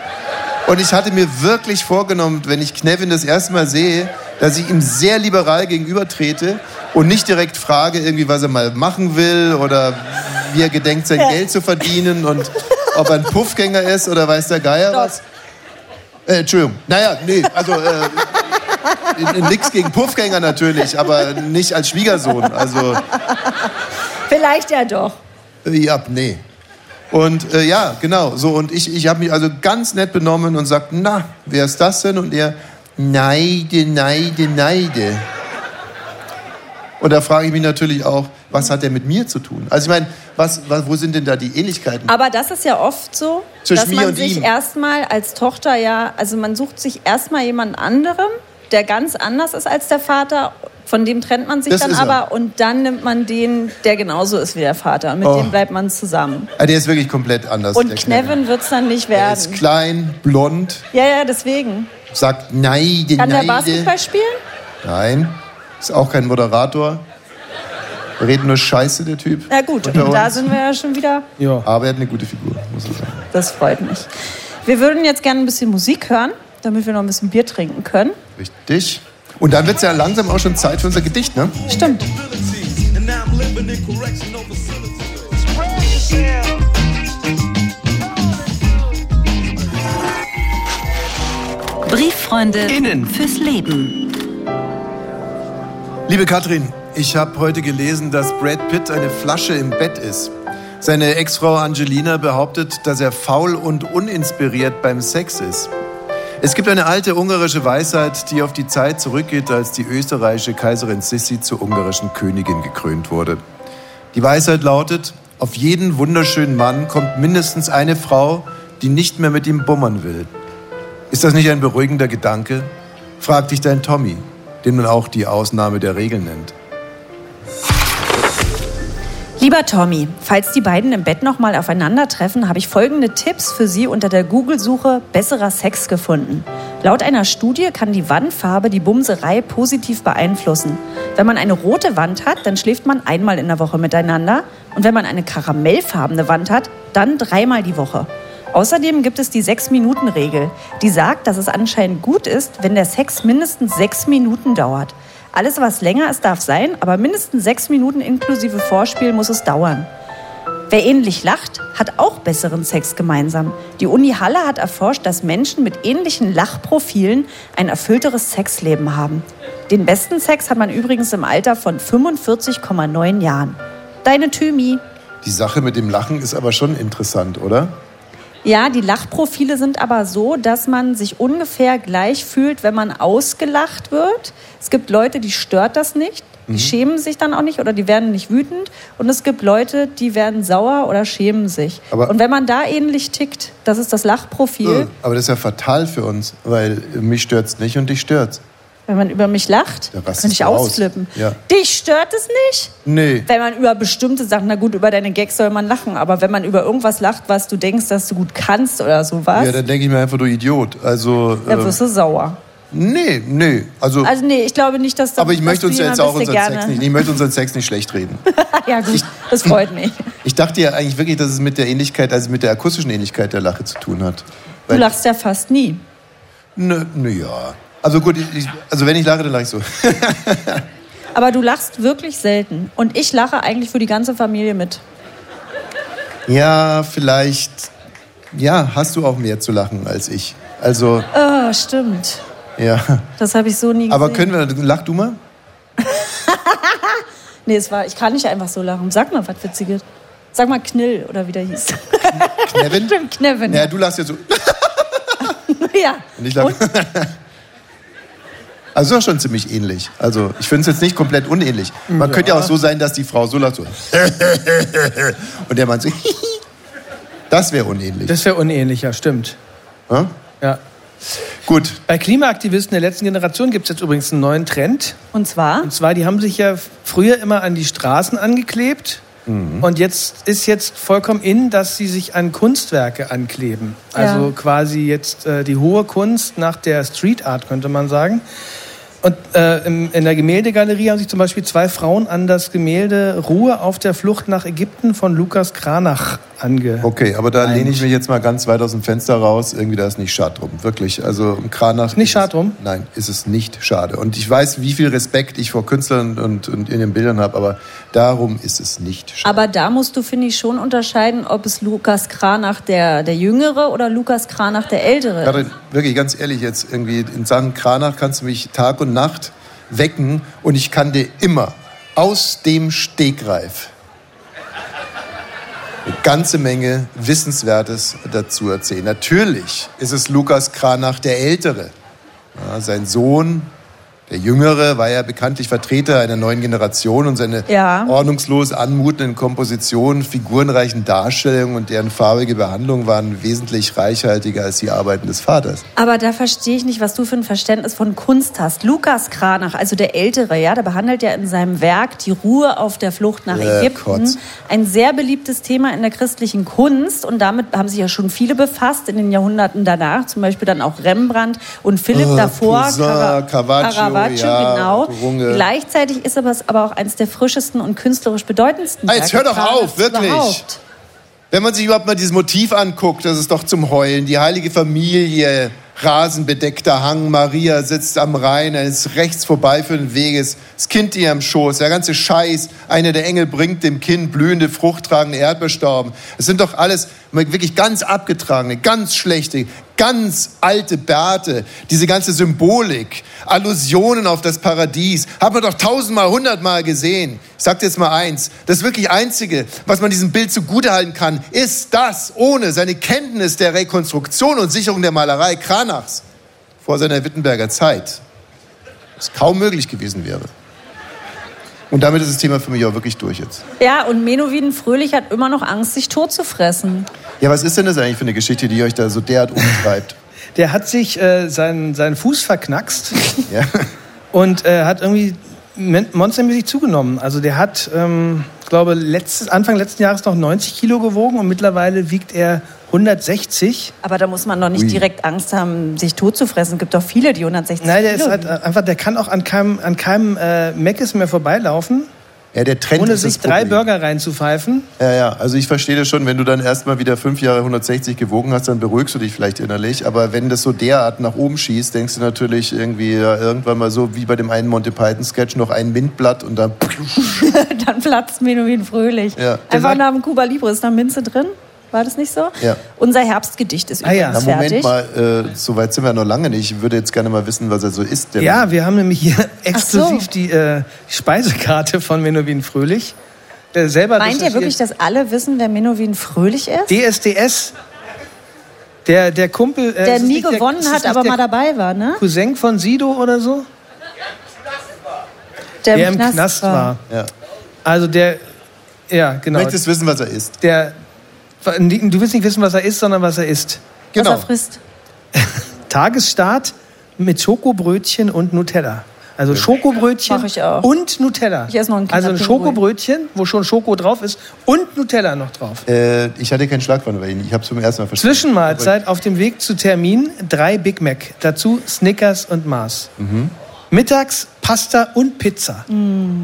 Und ich hatte mir wirklich vorgenommen, wenn ich Knevin das erste Mal sehe, dass ich ihm sehr liberal gegenübertrete und nicht direkt frage, irgendwie, was er mal machen will oder wie er gedenkt, sein. Geld zu verdienen und ob er ein Puffgänger ist oder weiß der Geier was. Äh, Entschuldigung. Naja, nee, also äh, nix gegen Puffgänger natürlich, aber nicht als Schwiegersohn. Also, Vielleicht ja doch. äh, ja, nee. Und äh, ja, genau, so. Und ich, ich habe mich also ganz nett benommen und sagt, na, wer ist das denn? Und er, Neide, Neide, Neide. Und da frage ich mich natürlich auch, was hat der mit mir zu tun? Also ich meine, was, was, wo sind denn da die Ähnlichkeiten? Aber das ist ja oft so, Zwischen dass man sich ihm. erstmal als Tochter ja, also man sucht sich erstmal jemand anderem, der ganz anders ist als der Vater. Von dem trennt man sich Das dann er. aber und dann nimmt man den, der genauso ist wie der Vater. Und mit Oh. dem bleibt man zusammen. Ah, der ist wirklich komplett anders. Und der Knevin wird es dann nicht Er ist werden. klein, blond, Ja, ja, deswegen. sagt Neide, Kann der Neide. Basketball spielen? Nein, ist auch kein Moderator. Redet nur Scheiße, der Typ. Na gut, und da sind wir ja schon wieder. Aber er hat eine gute Figur, muss ich sagen. Das freut mich. Wir würden jetzt gerne ein bisschen Musik hören, damit wir noch ein bisschen Bier trinken können. Richtig. Und dann wird es ja langsam auch schon Zeit für unser Gedicht, ne? Stimmt. Brieffreunde Innen fürs Leben. Liebe Katrin, ich habe heute gelesen, dass Brad Pitt eine Flasche im Bett ist. Seine Ex-Frau Angelina behauptet, dass er faul und uninspiriert beim Sex ist. Es gibt eine alte ungarische Weisheit, die auf die Zeit zurückgeht, als die österreichische Kaiserin Sissi zur ungarischen Königin gekrönt wurde. Die Weisheit lautet, auf jeden wunderschönen Mann kommt mindestens eine Frau, die nicht mehr mit ihm bummern will. Ist das nicht ein beruhigender Gedanke? Fragt dich dein Tommy, den man auch die Ausnahme der Regel nennt. Lieber Tommy, falls die beiden im Bett nochmal aufeinandertreffen, habe ich folgende Tipps für Sie unter der Google-Suche besserer Sex gefunden. Laut einer Studie kann die Wandfarbe die Bumserei positiv beeinflussen. Wenn man eine rote Wand hat, dann schläft man einmal in der Woche miteinander. Und wenn man eine karamellfarbene Wand hat, dann dreimal die Woche. Außerdem gibt es die 6-Minuten-Regel, die sagt, dass es anscheinend gut ist, wenn der Sex mindestens 6 Minuten dauert. Alles, was länger ist, darf sein, aber mindestens 6 Minuten inklusive Vorspiel muss es dauern. Wer ähnlich lacht, hat auch besseren Sex gemeinsam. Die Uni Halle hat erforscht, dass Menschen mit ähnlichen Lachprofilen ein erfüllteres Sexleben haben. Den besten Sex hat man übrigens im Alter von 45,9 Jahren. Deine Thymi. Die Sache mit dem Lachen ist aber schon interessant, oder? Ja, die Lachprofile sind aber so, dass man sich ungefähr gleich fühlt, wenn man ausgelacht wird. Es gibt Leute, die stört das nicht, die Mhm. schämen sich dann auch nicht oder die werden nicht wütend. Und es gibt Leute, die werden sauer oder schämen sich. Aber- Und wenn man da ähnlich tickt, das ist das Lachprofil, Äh, Aber das ist ja fatal für uns, weil mich stört's nicht und dich stört's. Wenn man über mich lacht, rastest könnte ich ausflippen. Ja. Dich stört es nicht? Nee. Wenn man über bestimmte Sachen, na gut, über deine Gags soll man lachen, aber wenn man über irgendwas lacht, was du denkst, dass du gut kannst oder sowas, Ja, dann denke ich mir einfach, du Idiot. Also. dann wirst du sauer. nee, nee. Also. Also nee, ich glaube nicht, dass aber ich möchte uns ja jetzt auch unseren Sex nicht. Ich möchte unseren Sex nicht schlecht reden. ja gut, das freut mich. Ich dachte ja eigentlich wirklich, dass es mit der Ähnlichkeit, also mit der akustischen Ähnlichkeit der Lache zu tun hat. Du lachst ja fast nie. Nö, nö, ja. Also gut, ich, also wenn ich lache, dann lache ich so. Aber du lachst wirklich selten. Und ich lache eigentlich für die ganze Familie mit. Ja, vielleicht. Ja, hast du auch mehr zu lachen als ich. Also, Oh, stimmt. ja. Das habe ich so nie gesehen. Aber können wir, lach du mal? Nee, es war, ich kann nicht einfach so lachen. Sag mal was Witziges. Sag mal Knill oder wie der hieß. Knevin? Stimmt, Knevin. Ja, du lachst ja so. ja. Und ich lach. Also ist doch schon ziemlich ähnlich. Also ich finde es jetzt nicht komplett unähnlich. Man könnte ja auch so sein, dass die Frau so lacht so. Und der Mann so. Das wäre unähnlich. Das wäre unähnlicher, stimmt. Ja? Ja. Gut. Bei Klimaaktivisten der letzten Generation gibt es jetzt übrigens einen neuen Trend. Und zwar? Und zwar, die haben sich ja früher immer an die Straßen angeklebt. Und jetzt ist jetzt vollkommen in, dass sie sich an Kunstwerke ankleben. Also Ja. quasi jetzt äh, die hohe Kunst nach der Street Art, könnte man sagen. Und äh, im, in der Gemäldegalerie haben sich zum Beispiel zwei Frauen an das Gemälde Ruhe auf der Flucht nach Ägypten von Lukas Kranach ange. Okay, aber da lehne ich mich jetzt mal ganz weit aus dem Fenster raus. Irgendwie, da ist nicht schad drum. Wirklich. Also im Kranach. Nicht schad drum? Nein, ist es nicht schade. Und ich weiß, wie viel Respekt ich vor Künstlern und, und in den Bildern habe, aber darum ist es nicht schade. Aber da musst du, finde ich, schon unterscheiden, ob es Lukas Kranach der, der Jüngere oder Lukas Kranach der Ältere ist. Karin, wirklich ganz ehrlich jetzt, irgendwie in Sachen Kranach kannst du mich Tag und Nacht wecken und ich kann dir immer aus dem Stegreif eine ganze Menge Wissenswertes dazu erzählen. Natürlich ist es Lukas Kranach der Ältere. Ja, sein Sohn, der Jüngere, war ja bekanntlich Vertreter einer neuen Generation und seine Ja. ordnungslos anmutenden Kompositionen, figurenreichen Darstellungen und deren farbige Behandlung waren wesentlich reichhaltiger als die Arbeiten des Vaters. Aber da verstehe ich nicht, was du für ein Verständnis von Kunst hast. Lukas Kranach, also der Ältere, ja, der behandelt ja in seinem Werk die Ruhe auf der Flucht nach Äh, Ägypten. Kotz. Ein sehr beliebtes Thema in der christlichen Kunst und damit haben sich ja schon viele befasst in den Jahrhunderten danach, zum Beispiel dann auch Rembrandt und Philipp Oh, davor, Poussin, Cara- Caravaggio, ja, genau. Runge. Gleichzeitig ist aber es aber auch eines der frischesten und künstlerisch bedeutendsten Ah, jetzt hör doch auf, wirklich. überhaupt. Wenn man sich überhaupt mal dieses Motiv anguckt, das ist doch zum Heulen. Die heilige Familie, rasenbedeckter Hang, Maria sitzt am Rhein, eines rechts vorbeiführenden Weges, das Kind ihr am Schoß, der ganze Scheiß, einer der Engel bringt dem Kind blühende, fruchttragende Erdbeerstauben. Es sind doch alles wirklich ganz abgetragene, ganz schlechte, ganz alte Bärte, diese ganze Symbolik, Allusionen auf das Paradies, hat man doch tausendmal, hundertmal gesehen. Ich sag dir jetzt mal eins, das wirklich Einzige, was man diesem Bild zugutehalten kann, ist das, ohne seine Kenntnis der Rekonstruktion und Sicherung der Malerei Kranachs vor seiner Wittenberger Zeit, was kaum möglich gewesen wäre. Und damit ist das Thema für mich auch wirklich durch jetzt. Ja, und Menowin Fröhlich hat immer noch Angst, sich tot zu fressen. Ja, was ist denn das eigentlich für eine Geschichte, die euch da so derart umtreibt? Der hat sich äh, seinen, seinen Fuß verknackst Ja. und äh, hat irgendwie monstermäßig zugenommen. Also der hat, ähm, ich glaube, letztes, Anfang letzten Jahres noch 90 Kilo gewogen und mittlerweile wiegt er 160. Aber da muss man doch nicht Ui. direkt Angst haben, sich tot zu fressen. Es gibt doch viele, die 160 Nein, der ist Kilo halt wiegen. einfach, der kann auch an keinem, an keinem äh, Meckes mehr vorbeilaufen. Ja, der Trend ohne ist sich drei. Burger reinzupfeifen. Ja, ja, also ich verstehe das schon, wenn du dann erstmal wieder fünf Jahre 160 gewogen hast, dann beruhigst du dich vielleicht innerlich. Aber wenn das so derart nach oben schießt, denkst du natürlich irgendwie ja, irgendwann mal so wie bei dem einen Monty Python-Sketch noch ein Windblatt und dann. Dann platzt Menowin Fröhlich. Ja. Einfach nach dem Cuba Libre ist da Minze drin. War das nicht so? Ja. Unser Herbstgedicht ist Ah ja. übrigens Na, Moment fertig. mal, äh, so weit sind wir noch lange nicht. Ich würde jetzt gerne mal wissen, was er so isst. der Ja, wir haben nämlich hier exklusiv so. die äh, Speisekarte von Menowin Fröhlich. Der selber Meint ihr wirklich, dass alle wissen, wer Menowin Fröhlich ist? DSDS. Der, der Kumpel. äh, der ist nie gewonnen ist es hat, aber der mal dabei war, ne? Cousin von Sido oder so? Der, Der im Knast war. Ja. Also der. Ja, genau. Du möchtest wissen, was er isst. Der, du willst nicht wissen, was er isst, sondern was er isst. Was Genau. er frisst. Tagesstart mit Schokobrötchen und Nutella. Also Schokobrötchen Mach ich auch. und Nutella. Ich esse noch ein Also ein. Schokobrötchen, wo schon Schoko drauf ist und Nutella noch drauf. Äh, ich hatte keinen Schlag von Ihnen. Ich habe es zum ersten Mal verstanden. Zwischenmahlzeit auf dem Weg zu Termin drei Big Mac. Dazu Snickers und Mars. Mhm. Mittags Pasta und Pizza.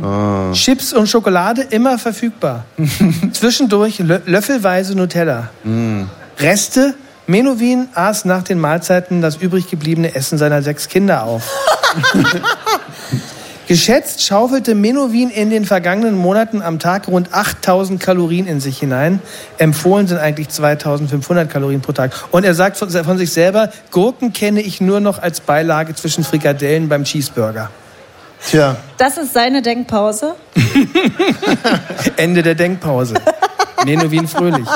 Ah. Chips und Schokolade immer verfügbar. Zwischendurch lö löffelweise Nutella. Mhm. Reste. Menowin aß nach den Mahlzeiten das übrig gebliebene Essen seiner sechs Kinder auf. Geschätzt schaufelte Menowin in den vergangenen Monaten am Tag rund 8000 Kalorien in sich hinein. Empfohlen sind eigentlich 2500 Kalorien pro Tag. Und er sagt von, von sich selber, Gurken kenne ich nur noch als Beilage zwischen Frikadellen beim Cheeseburger. Tja, Das ist seine Denkpause. Ende der Denkpause. Menowin fröhlich.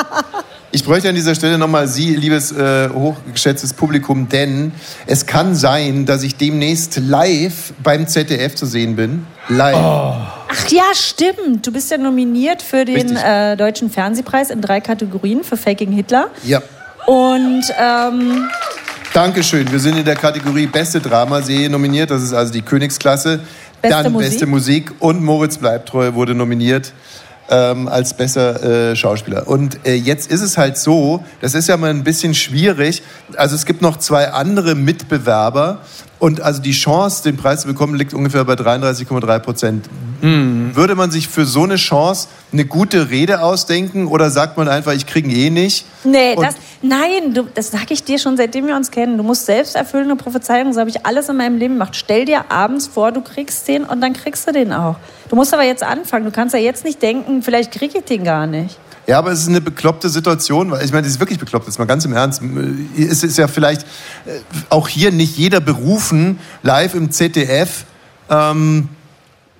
Ich bräuchte an dieser Stelle nochmal Sie, liebes äh, hochgeschätztes Publikum, denn es kann sein, dass ich demnächst live beim ZDF zu sehen bin. Live. Ach ja, stimmt. Du bist ja nominiert für den äh, Deutschen Fernsehpreis in drei Kategorien für Faking Hitler. Ja. Und ähm, Dankeschön. Wir sind in der Kategorie Beste Dramaserie nominiert. Das ist also die Königsklasse. Beste Dann Musik. Beste Musik und Moritz Bleibtreu wurde nominiert ähm, als bester äh, Schauspieler. Und äh, jetzt ist es halt so, das ist ja mal ein bisschen schwierig. Also es gibt noch zwei andere Mitbewerber, Und also die Chance, den Preis zu bekommen, liegt ungefähr bei 33,3 Prozent. Würde man sich für so eine Chance eine gute Rede ausdenken oder sagt man einfach, ich kriege ihn eh nicht? Nee, das, nein, du, das sage ich dir schon, seitdem wir uns kennen. Du musst selbsterfüllende Prophezeiungen, so habe ich alles in meinem Leben gemacht. Stell dir abends vor, du kriegst den und dann kriegst du den auch. Du musst aber jetzt anfangen. Du kannst ja jetzt nicht denken, vielleicht kriege ich den gar nicht. Ja, aber es ist eine bekloppte Situation, weil ich meine, das ist wirklich bekloppt, jetzt mal ganz im Ernst. Es ist ja vielleicht äh, auch hier nicht jeder berufen, live im ZDF ähm,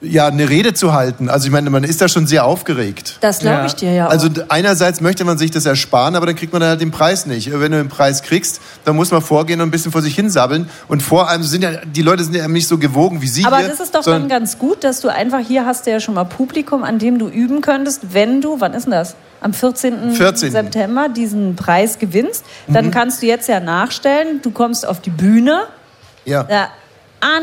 ja, eine Rede zu halten. Also ich meine, man ist da schon sehr aufgeregt. Das glaube ich dir ja auch. Also einerseits möchte man sich das ersparen, aber dann kriegt man halt den Preis nicht. Wenn du den Preis kriegst, dann muss man vorgehen und ein bisschen vor sich hinsabbeln. Und vor allem sind ja, die Leute sind ja nicht so gewogen wie Sie Aber hier. das ist doch dann ganz gut, dass du einfach hier hast du ja schon mal Publikum, an dem du üben könntest, wenn du, wann ist denn das? Am 14. 14.. September diesen Preis gewinnst. Dann Mhm. kannst du jetzt ja nachstellen, du kommst auf die Bühne, Ja. da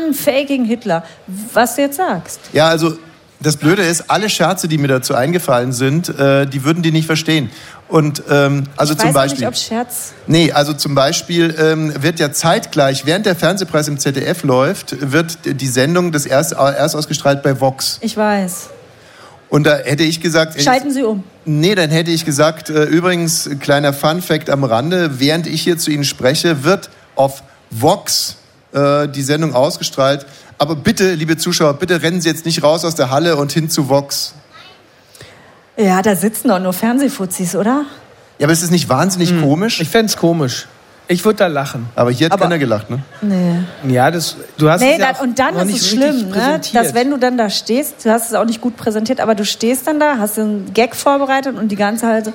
unfaking Hitler, was du jetzt sagst. Ja, also das Blöde ist, alle Scherze, die mir dazu eingefallen sind, äh, die würden die nicht verstehen. Und ähm, also ich zum weiß Beispiel. nicht, ob Scherz. Nee, also zum Beispiel ähm, wird ja zeitgleich, während der Fernsehpreis im ZDF läuft, wird die Sendung das erst, erst ausgestrahlt bei Vox. Ich weiß. Und da hätte ich gesagt. Schalten Sie um. Nee, dann hätte ich gesagt, äh, übrigens, kleiner Fun-Fact am Rande, während ich hier zu Ihnen spreche, wird auf Vox äh, die Sendung ausgestrahlt. Aber bitte, liebe Zuschauer, bitte rennen Sie jetzt nicht raus aus der Halle und hin zu Vox. Ja, da sitzen doch nur Fernsehfuzis, oder? Ja, aber ist das nicht wahnsinnig komisch? Ich fände es komisch. Ich würde da lachen. Aber hier hat Aber- keiner gelacht, ne? Nee. Ja, das, du hast Nee, es ja dann, und dann ist nicht es schlimm, ne? dass wenn du dann da stehst, du hast es auch nicht gut präsentiert, aber du stehst dann da, hast einen Gag vorbereitet und die ganze halt so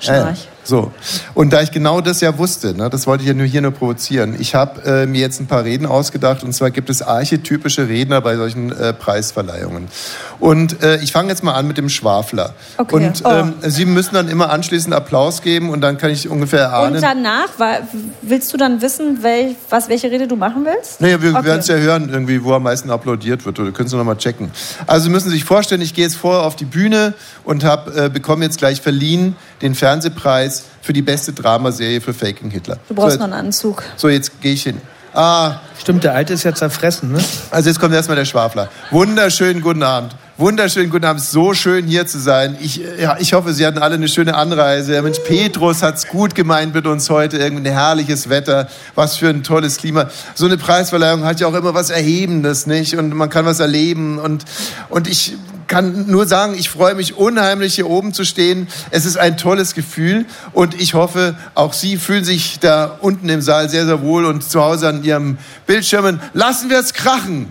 Ja, ja. So. Und da ich genau das ja wusste, ne, das wollte ich ja nur hier nur provozieren. Ich habe äh, mir jetzt ein paar Reden ausgedacht und zwar gibt es archetypische Redner bei solchen äh, Preisverleihungen. Und äh, ich fange jetzt mal an mit dem Schwafler. Okay. Und Oh. ähm, Sie müssen dann immer anschließend Applaus geben und dann kann ich ungefähr erahnen. Und danach, willst du dann wissen, wel, was, welche Rede du machen willst? Naja, wir Okay. werden es ja hören, irgendwie, wo am meisten applaudiert wird. Oder können Sie noch mal checken. Also Sie müssen sich vorstellen, ich gehe jetzt vorher auf die Bühne und hab, äh, bekomme jetzt gleich verliehen den Fernsehpreis für die beste Dramaserie für Faking Hitler. Du brauchst so, noch einen Anzug. so, jetzt gehe ich hin. Ah, Stimmt, der Alte ist ja zerfressen, ne? also jetzt kommt erstmal der Schwafler. Wunderschönen guten Abend. Wunderschönen guten Abend. So schön hier zu sein. Ich, ja, ich hoffe, Sie hatten alle eine schöne Anreise. Der Mensch Petrus hat's gut gemeint mit uns heute. Irgendwie ein herrliches Wetter. Was für ein tolles Klima. So eine Preisverleihung hat ja auch immer was Erhebendes, nicht? Und man kann was erleben. Und, und ich kann nur sagen, ich freue mich unheimlich, hier oben zu stehen. Es ist ein tolles Gefühl. Und ich hoffe, auch Sie fühlen sich da unten im Saal sehr, sehr wohl und zu Hause an Ihrem Bildschirmen. Lassen wir es krachen.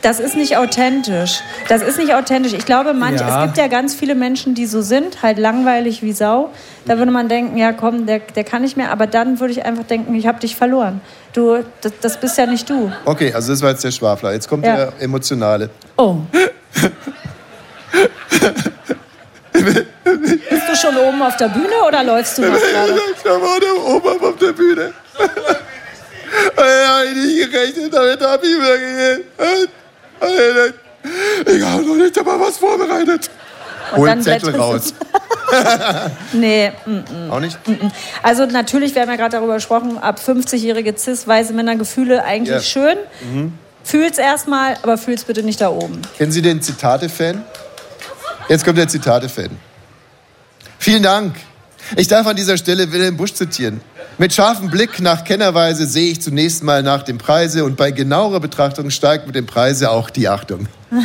Das ist nicht authentisch. Das ist nicht authentisch. Ich glaube, manche, Ja. es gibt ja ganz viele Menschen, die so sind, halt langweilig wie Sau. Da würde man denken, ja komm, der, der kann nicht mehr. Aber dann würde ich einfach denken, ich habe dich verloren. Du, das, das bist ja nicht du. Okay, also das war jetzt der Schwafler. Jetzt kommt Ja. der Emotionale. Oh. Bist du schon oben auf der Bühne oder läufst du noch gerade? Da war der oben auf der Bühne. Ja, ich nicht gerechnet, damit habe ich wirklich. Ich habe noch nicht einmal was vorbereitet. Und Hol dann Zettel raus. Nee, mm, mm. Auch nicht? Mm, mm. Also natürlich, wir haben ja gerade darüber gesprochen, ab 50-jährige cis-weiße Männer Gefühle eigentlich Ja. schön. Mhm. Fühl's erstmal, aber fühl's bitte nicht da oben. Kennen Sie den Zitate-Fan? Jetzt kommt der Zitate-Fan. Vielen Dank. Ich darf an dieser Stelle Wilhelm Busch zitieren. Mit scharfem Blick nach Kennerweise sehe ich zunächst mal nach dem Preise und bei genauerer Betrachtung steigt mit dem Preise auch die Achtung.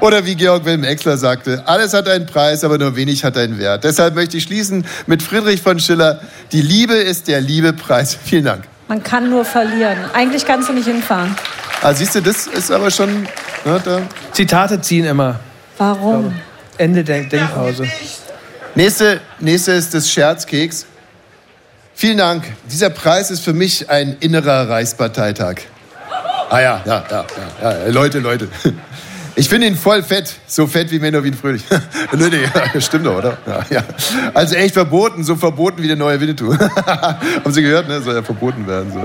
Oder wie Georg Wilhelm Exler sagte, alles hat einen Preis, aber nur wenig hat einen Wert. Deshalb möchte ich schließen mit Friedrich von Schiller, die Liebe ist der Liebe Preis. Vielen Dank. Man kann nur verlieren. Eigentlich kannst du nicht hinfahren. Ah, siehst du, das ist aber schon... Ne, da. Zitate ziehen immer. Warum? Ende der Denkpause. Nächste, nächste ist das Scherzkeks. Vielen Dank. Dieser Preis ist für mich ein innerer Reichsparteitag. Ah ja, ja, ja, ja, ja. Leute, Leute. Ich finde ihn voll fett. So fett wie Menowin Fröhlich. nee, nee, stimmt doch, oder? Ja, ja. Also echt verboten. So verboten wie der neue Winnetou. Haben Sie gehört, ne? Soll ja verboten werden. So.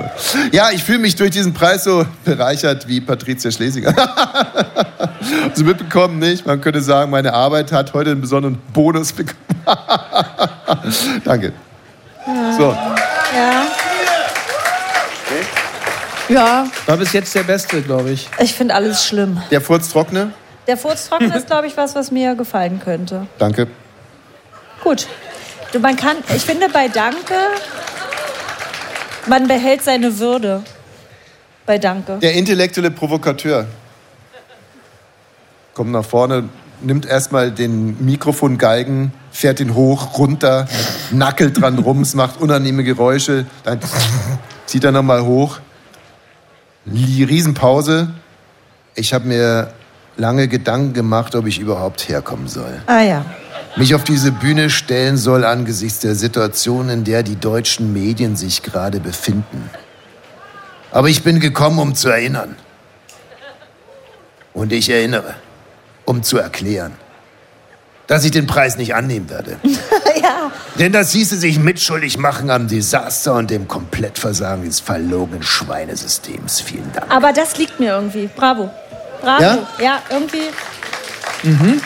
Ja, ich fühle mich durch diesen Preis so bereichert wie Patricia Schlesinger. Haben Sie mitbekommen, nicht? Man könnte sagen, meine Arbeit hat heute einen besonderen Bonus bekommen. Danke. So. Ja. Ja, War bis jetzt der beste, glaube ich. ich finde alles schlimm. Der Furztrockene? Der Furztrocken ist, glaube ich, was, was mir gefallen könnte. Danke. Gut. Du, man kann, ich finde bei Danke, man behält seine Würde. Bei Danke. Der intellektuelle Provokateur. Kommt nach vorne, nimmt erstmal den Mikrofongeigen, fährt ihn hoch, runter, nackelt dran rum, es macht unangenehme Geräusche. Dann zieht er nochmal hoch. Die Riesenpause. Ich habe mir lange Gedanken gemacht, ob ich überhaupt herkommen soll. Ah ja. mich auf diese Bühne stellen soll angesichts der Situation, in der die deutschen Medien sich gerade befinden. Aber ich bin gekommen, um zu erinnern. Und ich erinnere, um zu erklären, dass ich den Preis nicht annehmen werde. ja. Denn das hieße sich mitschuldig machen am Desaster und dem Komplettversagen des verlogenen Schweinesystems. Vielen Dank. Aber das liegt mir irgendwie. Bravo. Bravo. Ja? Ja, irgendwie. Mhm.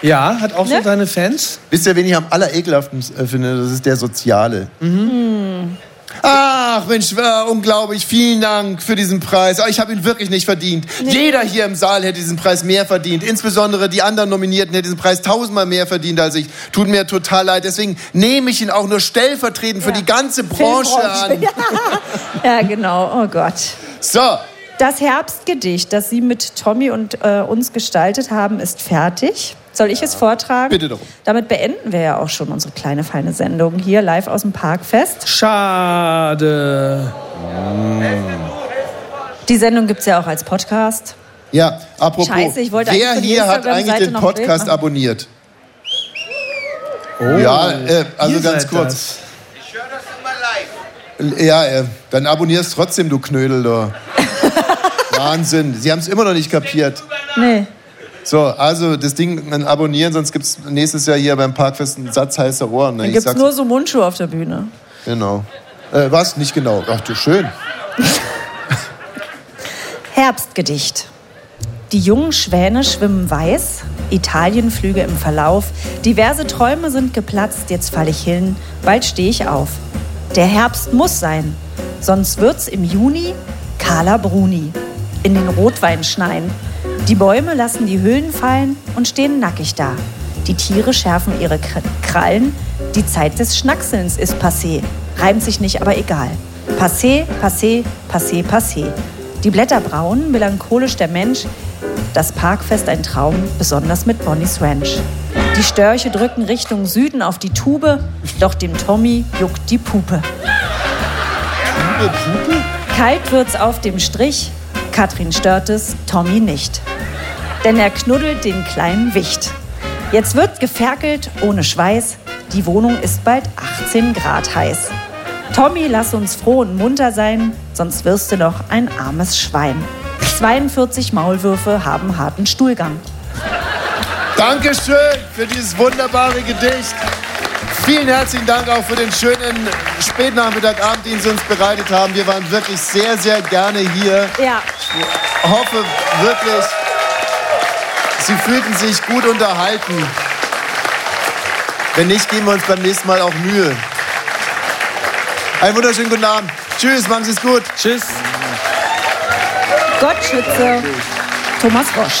Ja, hat auch Ne? so seine Fans. Wisst ihr, wen ich am allerekelhaften äh, finde? Das ist der Soziale. Hm. Ach Mensch, äh, unglaublich. Vielen Dank für diesen Preis. Aber ich habe ihn wirklich nicht verdient. Jeder hier im Saal hätte diesen Preis mehr verdient. Insbesondere die anderen Nominierten hätten diesen Preis tausendmal mehr verdient als ich. Tut mir total leid. Deswegen nehme ich ihn auch nur stellvertretend für die ganze Branche an. Ja, genau. Oh Gott. So. Das Herbstgedicht, das Sie mit Tommy und äh, uns gestaltet haben, ist fertig. Soll ich es vortragen? Bitte darum. Damit beenden wir ja auch schon unsere kleine feine Sendung hier live aus dem Parkfest. Schade. Die Sendung gibt es ja auch als Podcast. Ja, apropos. Scheiße, ich wollte wer eigentlich für die hier hat Instagram-Seite eigentlich den noch ein Bild Podcast machen. abonniert? Oh, ja, äh, also ihr ganz seid kurz. Ja, äh, dann abonnierst trotzdem, du Knödel da. Wahnsinn. Sie haben es immer noch nicht kapiert. Nee. So, also das Ding abonnieren, sonst gibt es nächstes Jahr hier beim Parkfest einen Satz heißer Ohren. Ne? Dann gibt es nur so Mundschuhe auf der Bühne. Genau. Äh, was? Nicht genau. Ach du, schön. Herbstgedicht. Die jungen Schwäne schwimmen weiß, Italienflüge im Verlauf, diverse Träume sind geplatzt, jetzt falle ich hin, bald stehe ich auf. Der Herbst muss sein, sonst wird's im Juni Carla Bruni. In den Rotwein schneien. Die Bäume lassen die Hüllen fallen und stehen nackig da. Die Tiere schärfen ihre Kr- Krallen. Die Zeit des Schnackselns ist passé. Reimt sich nicht, aber egal. Passé, passé, passé, passé. Die Blätter braun, melancholisch der Mensch. Das Parkfest ein Traum, besonders mit Bonnie's Ranch. Die Störche drücken Richtung Süden auf die Tube, doch dem Tommy juckt die Pupe. Kalt wird's auf dem Strich, Katrin stört es, Tommy nicht. Denn er knuddelt den kleinen Wicht. Jetzt wird geferkelt ohne Schweiß, die Wohnung ist bald 18 Grad heiß. Tommy, lass uns froh und munter sein, sonst wirst du noch ein armes Schwein. 42 Maulwürfe haben harten Stuhlgang. Dankeschön für dieses wunderbare Gedicht. Vielen herzlichen Dank auch für den schönen Spätnachmittag, Abend, den Sie uns bereitet haben. Wir waren wirklich sehr, sehr gerne hier. Ja. Ich hoffe wirklich, Sie fühlten sich gut unterhalten. Wenn nicht, geben wir uns beim nächsten Mal auch Mühe. Einen wunderschönen guten Abend. Tschüss, machen Sie es gut. Tschüss. Gott schütze Thomas Rosch.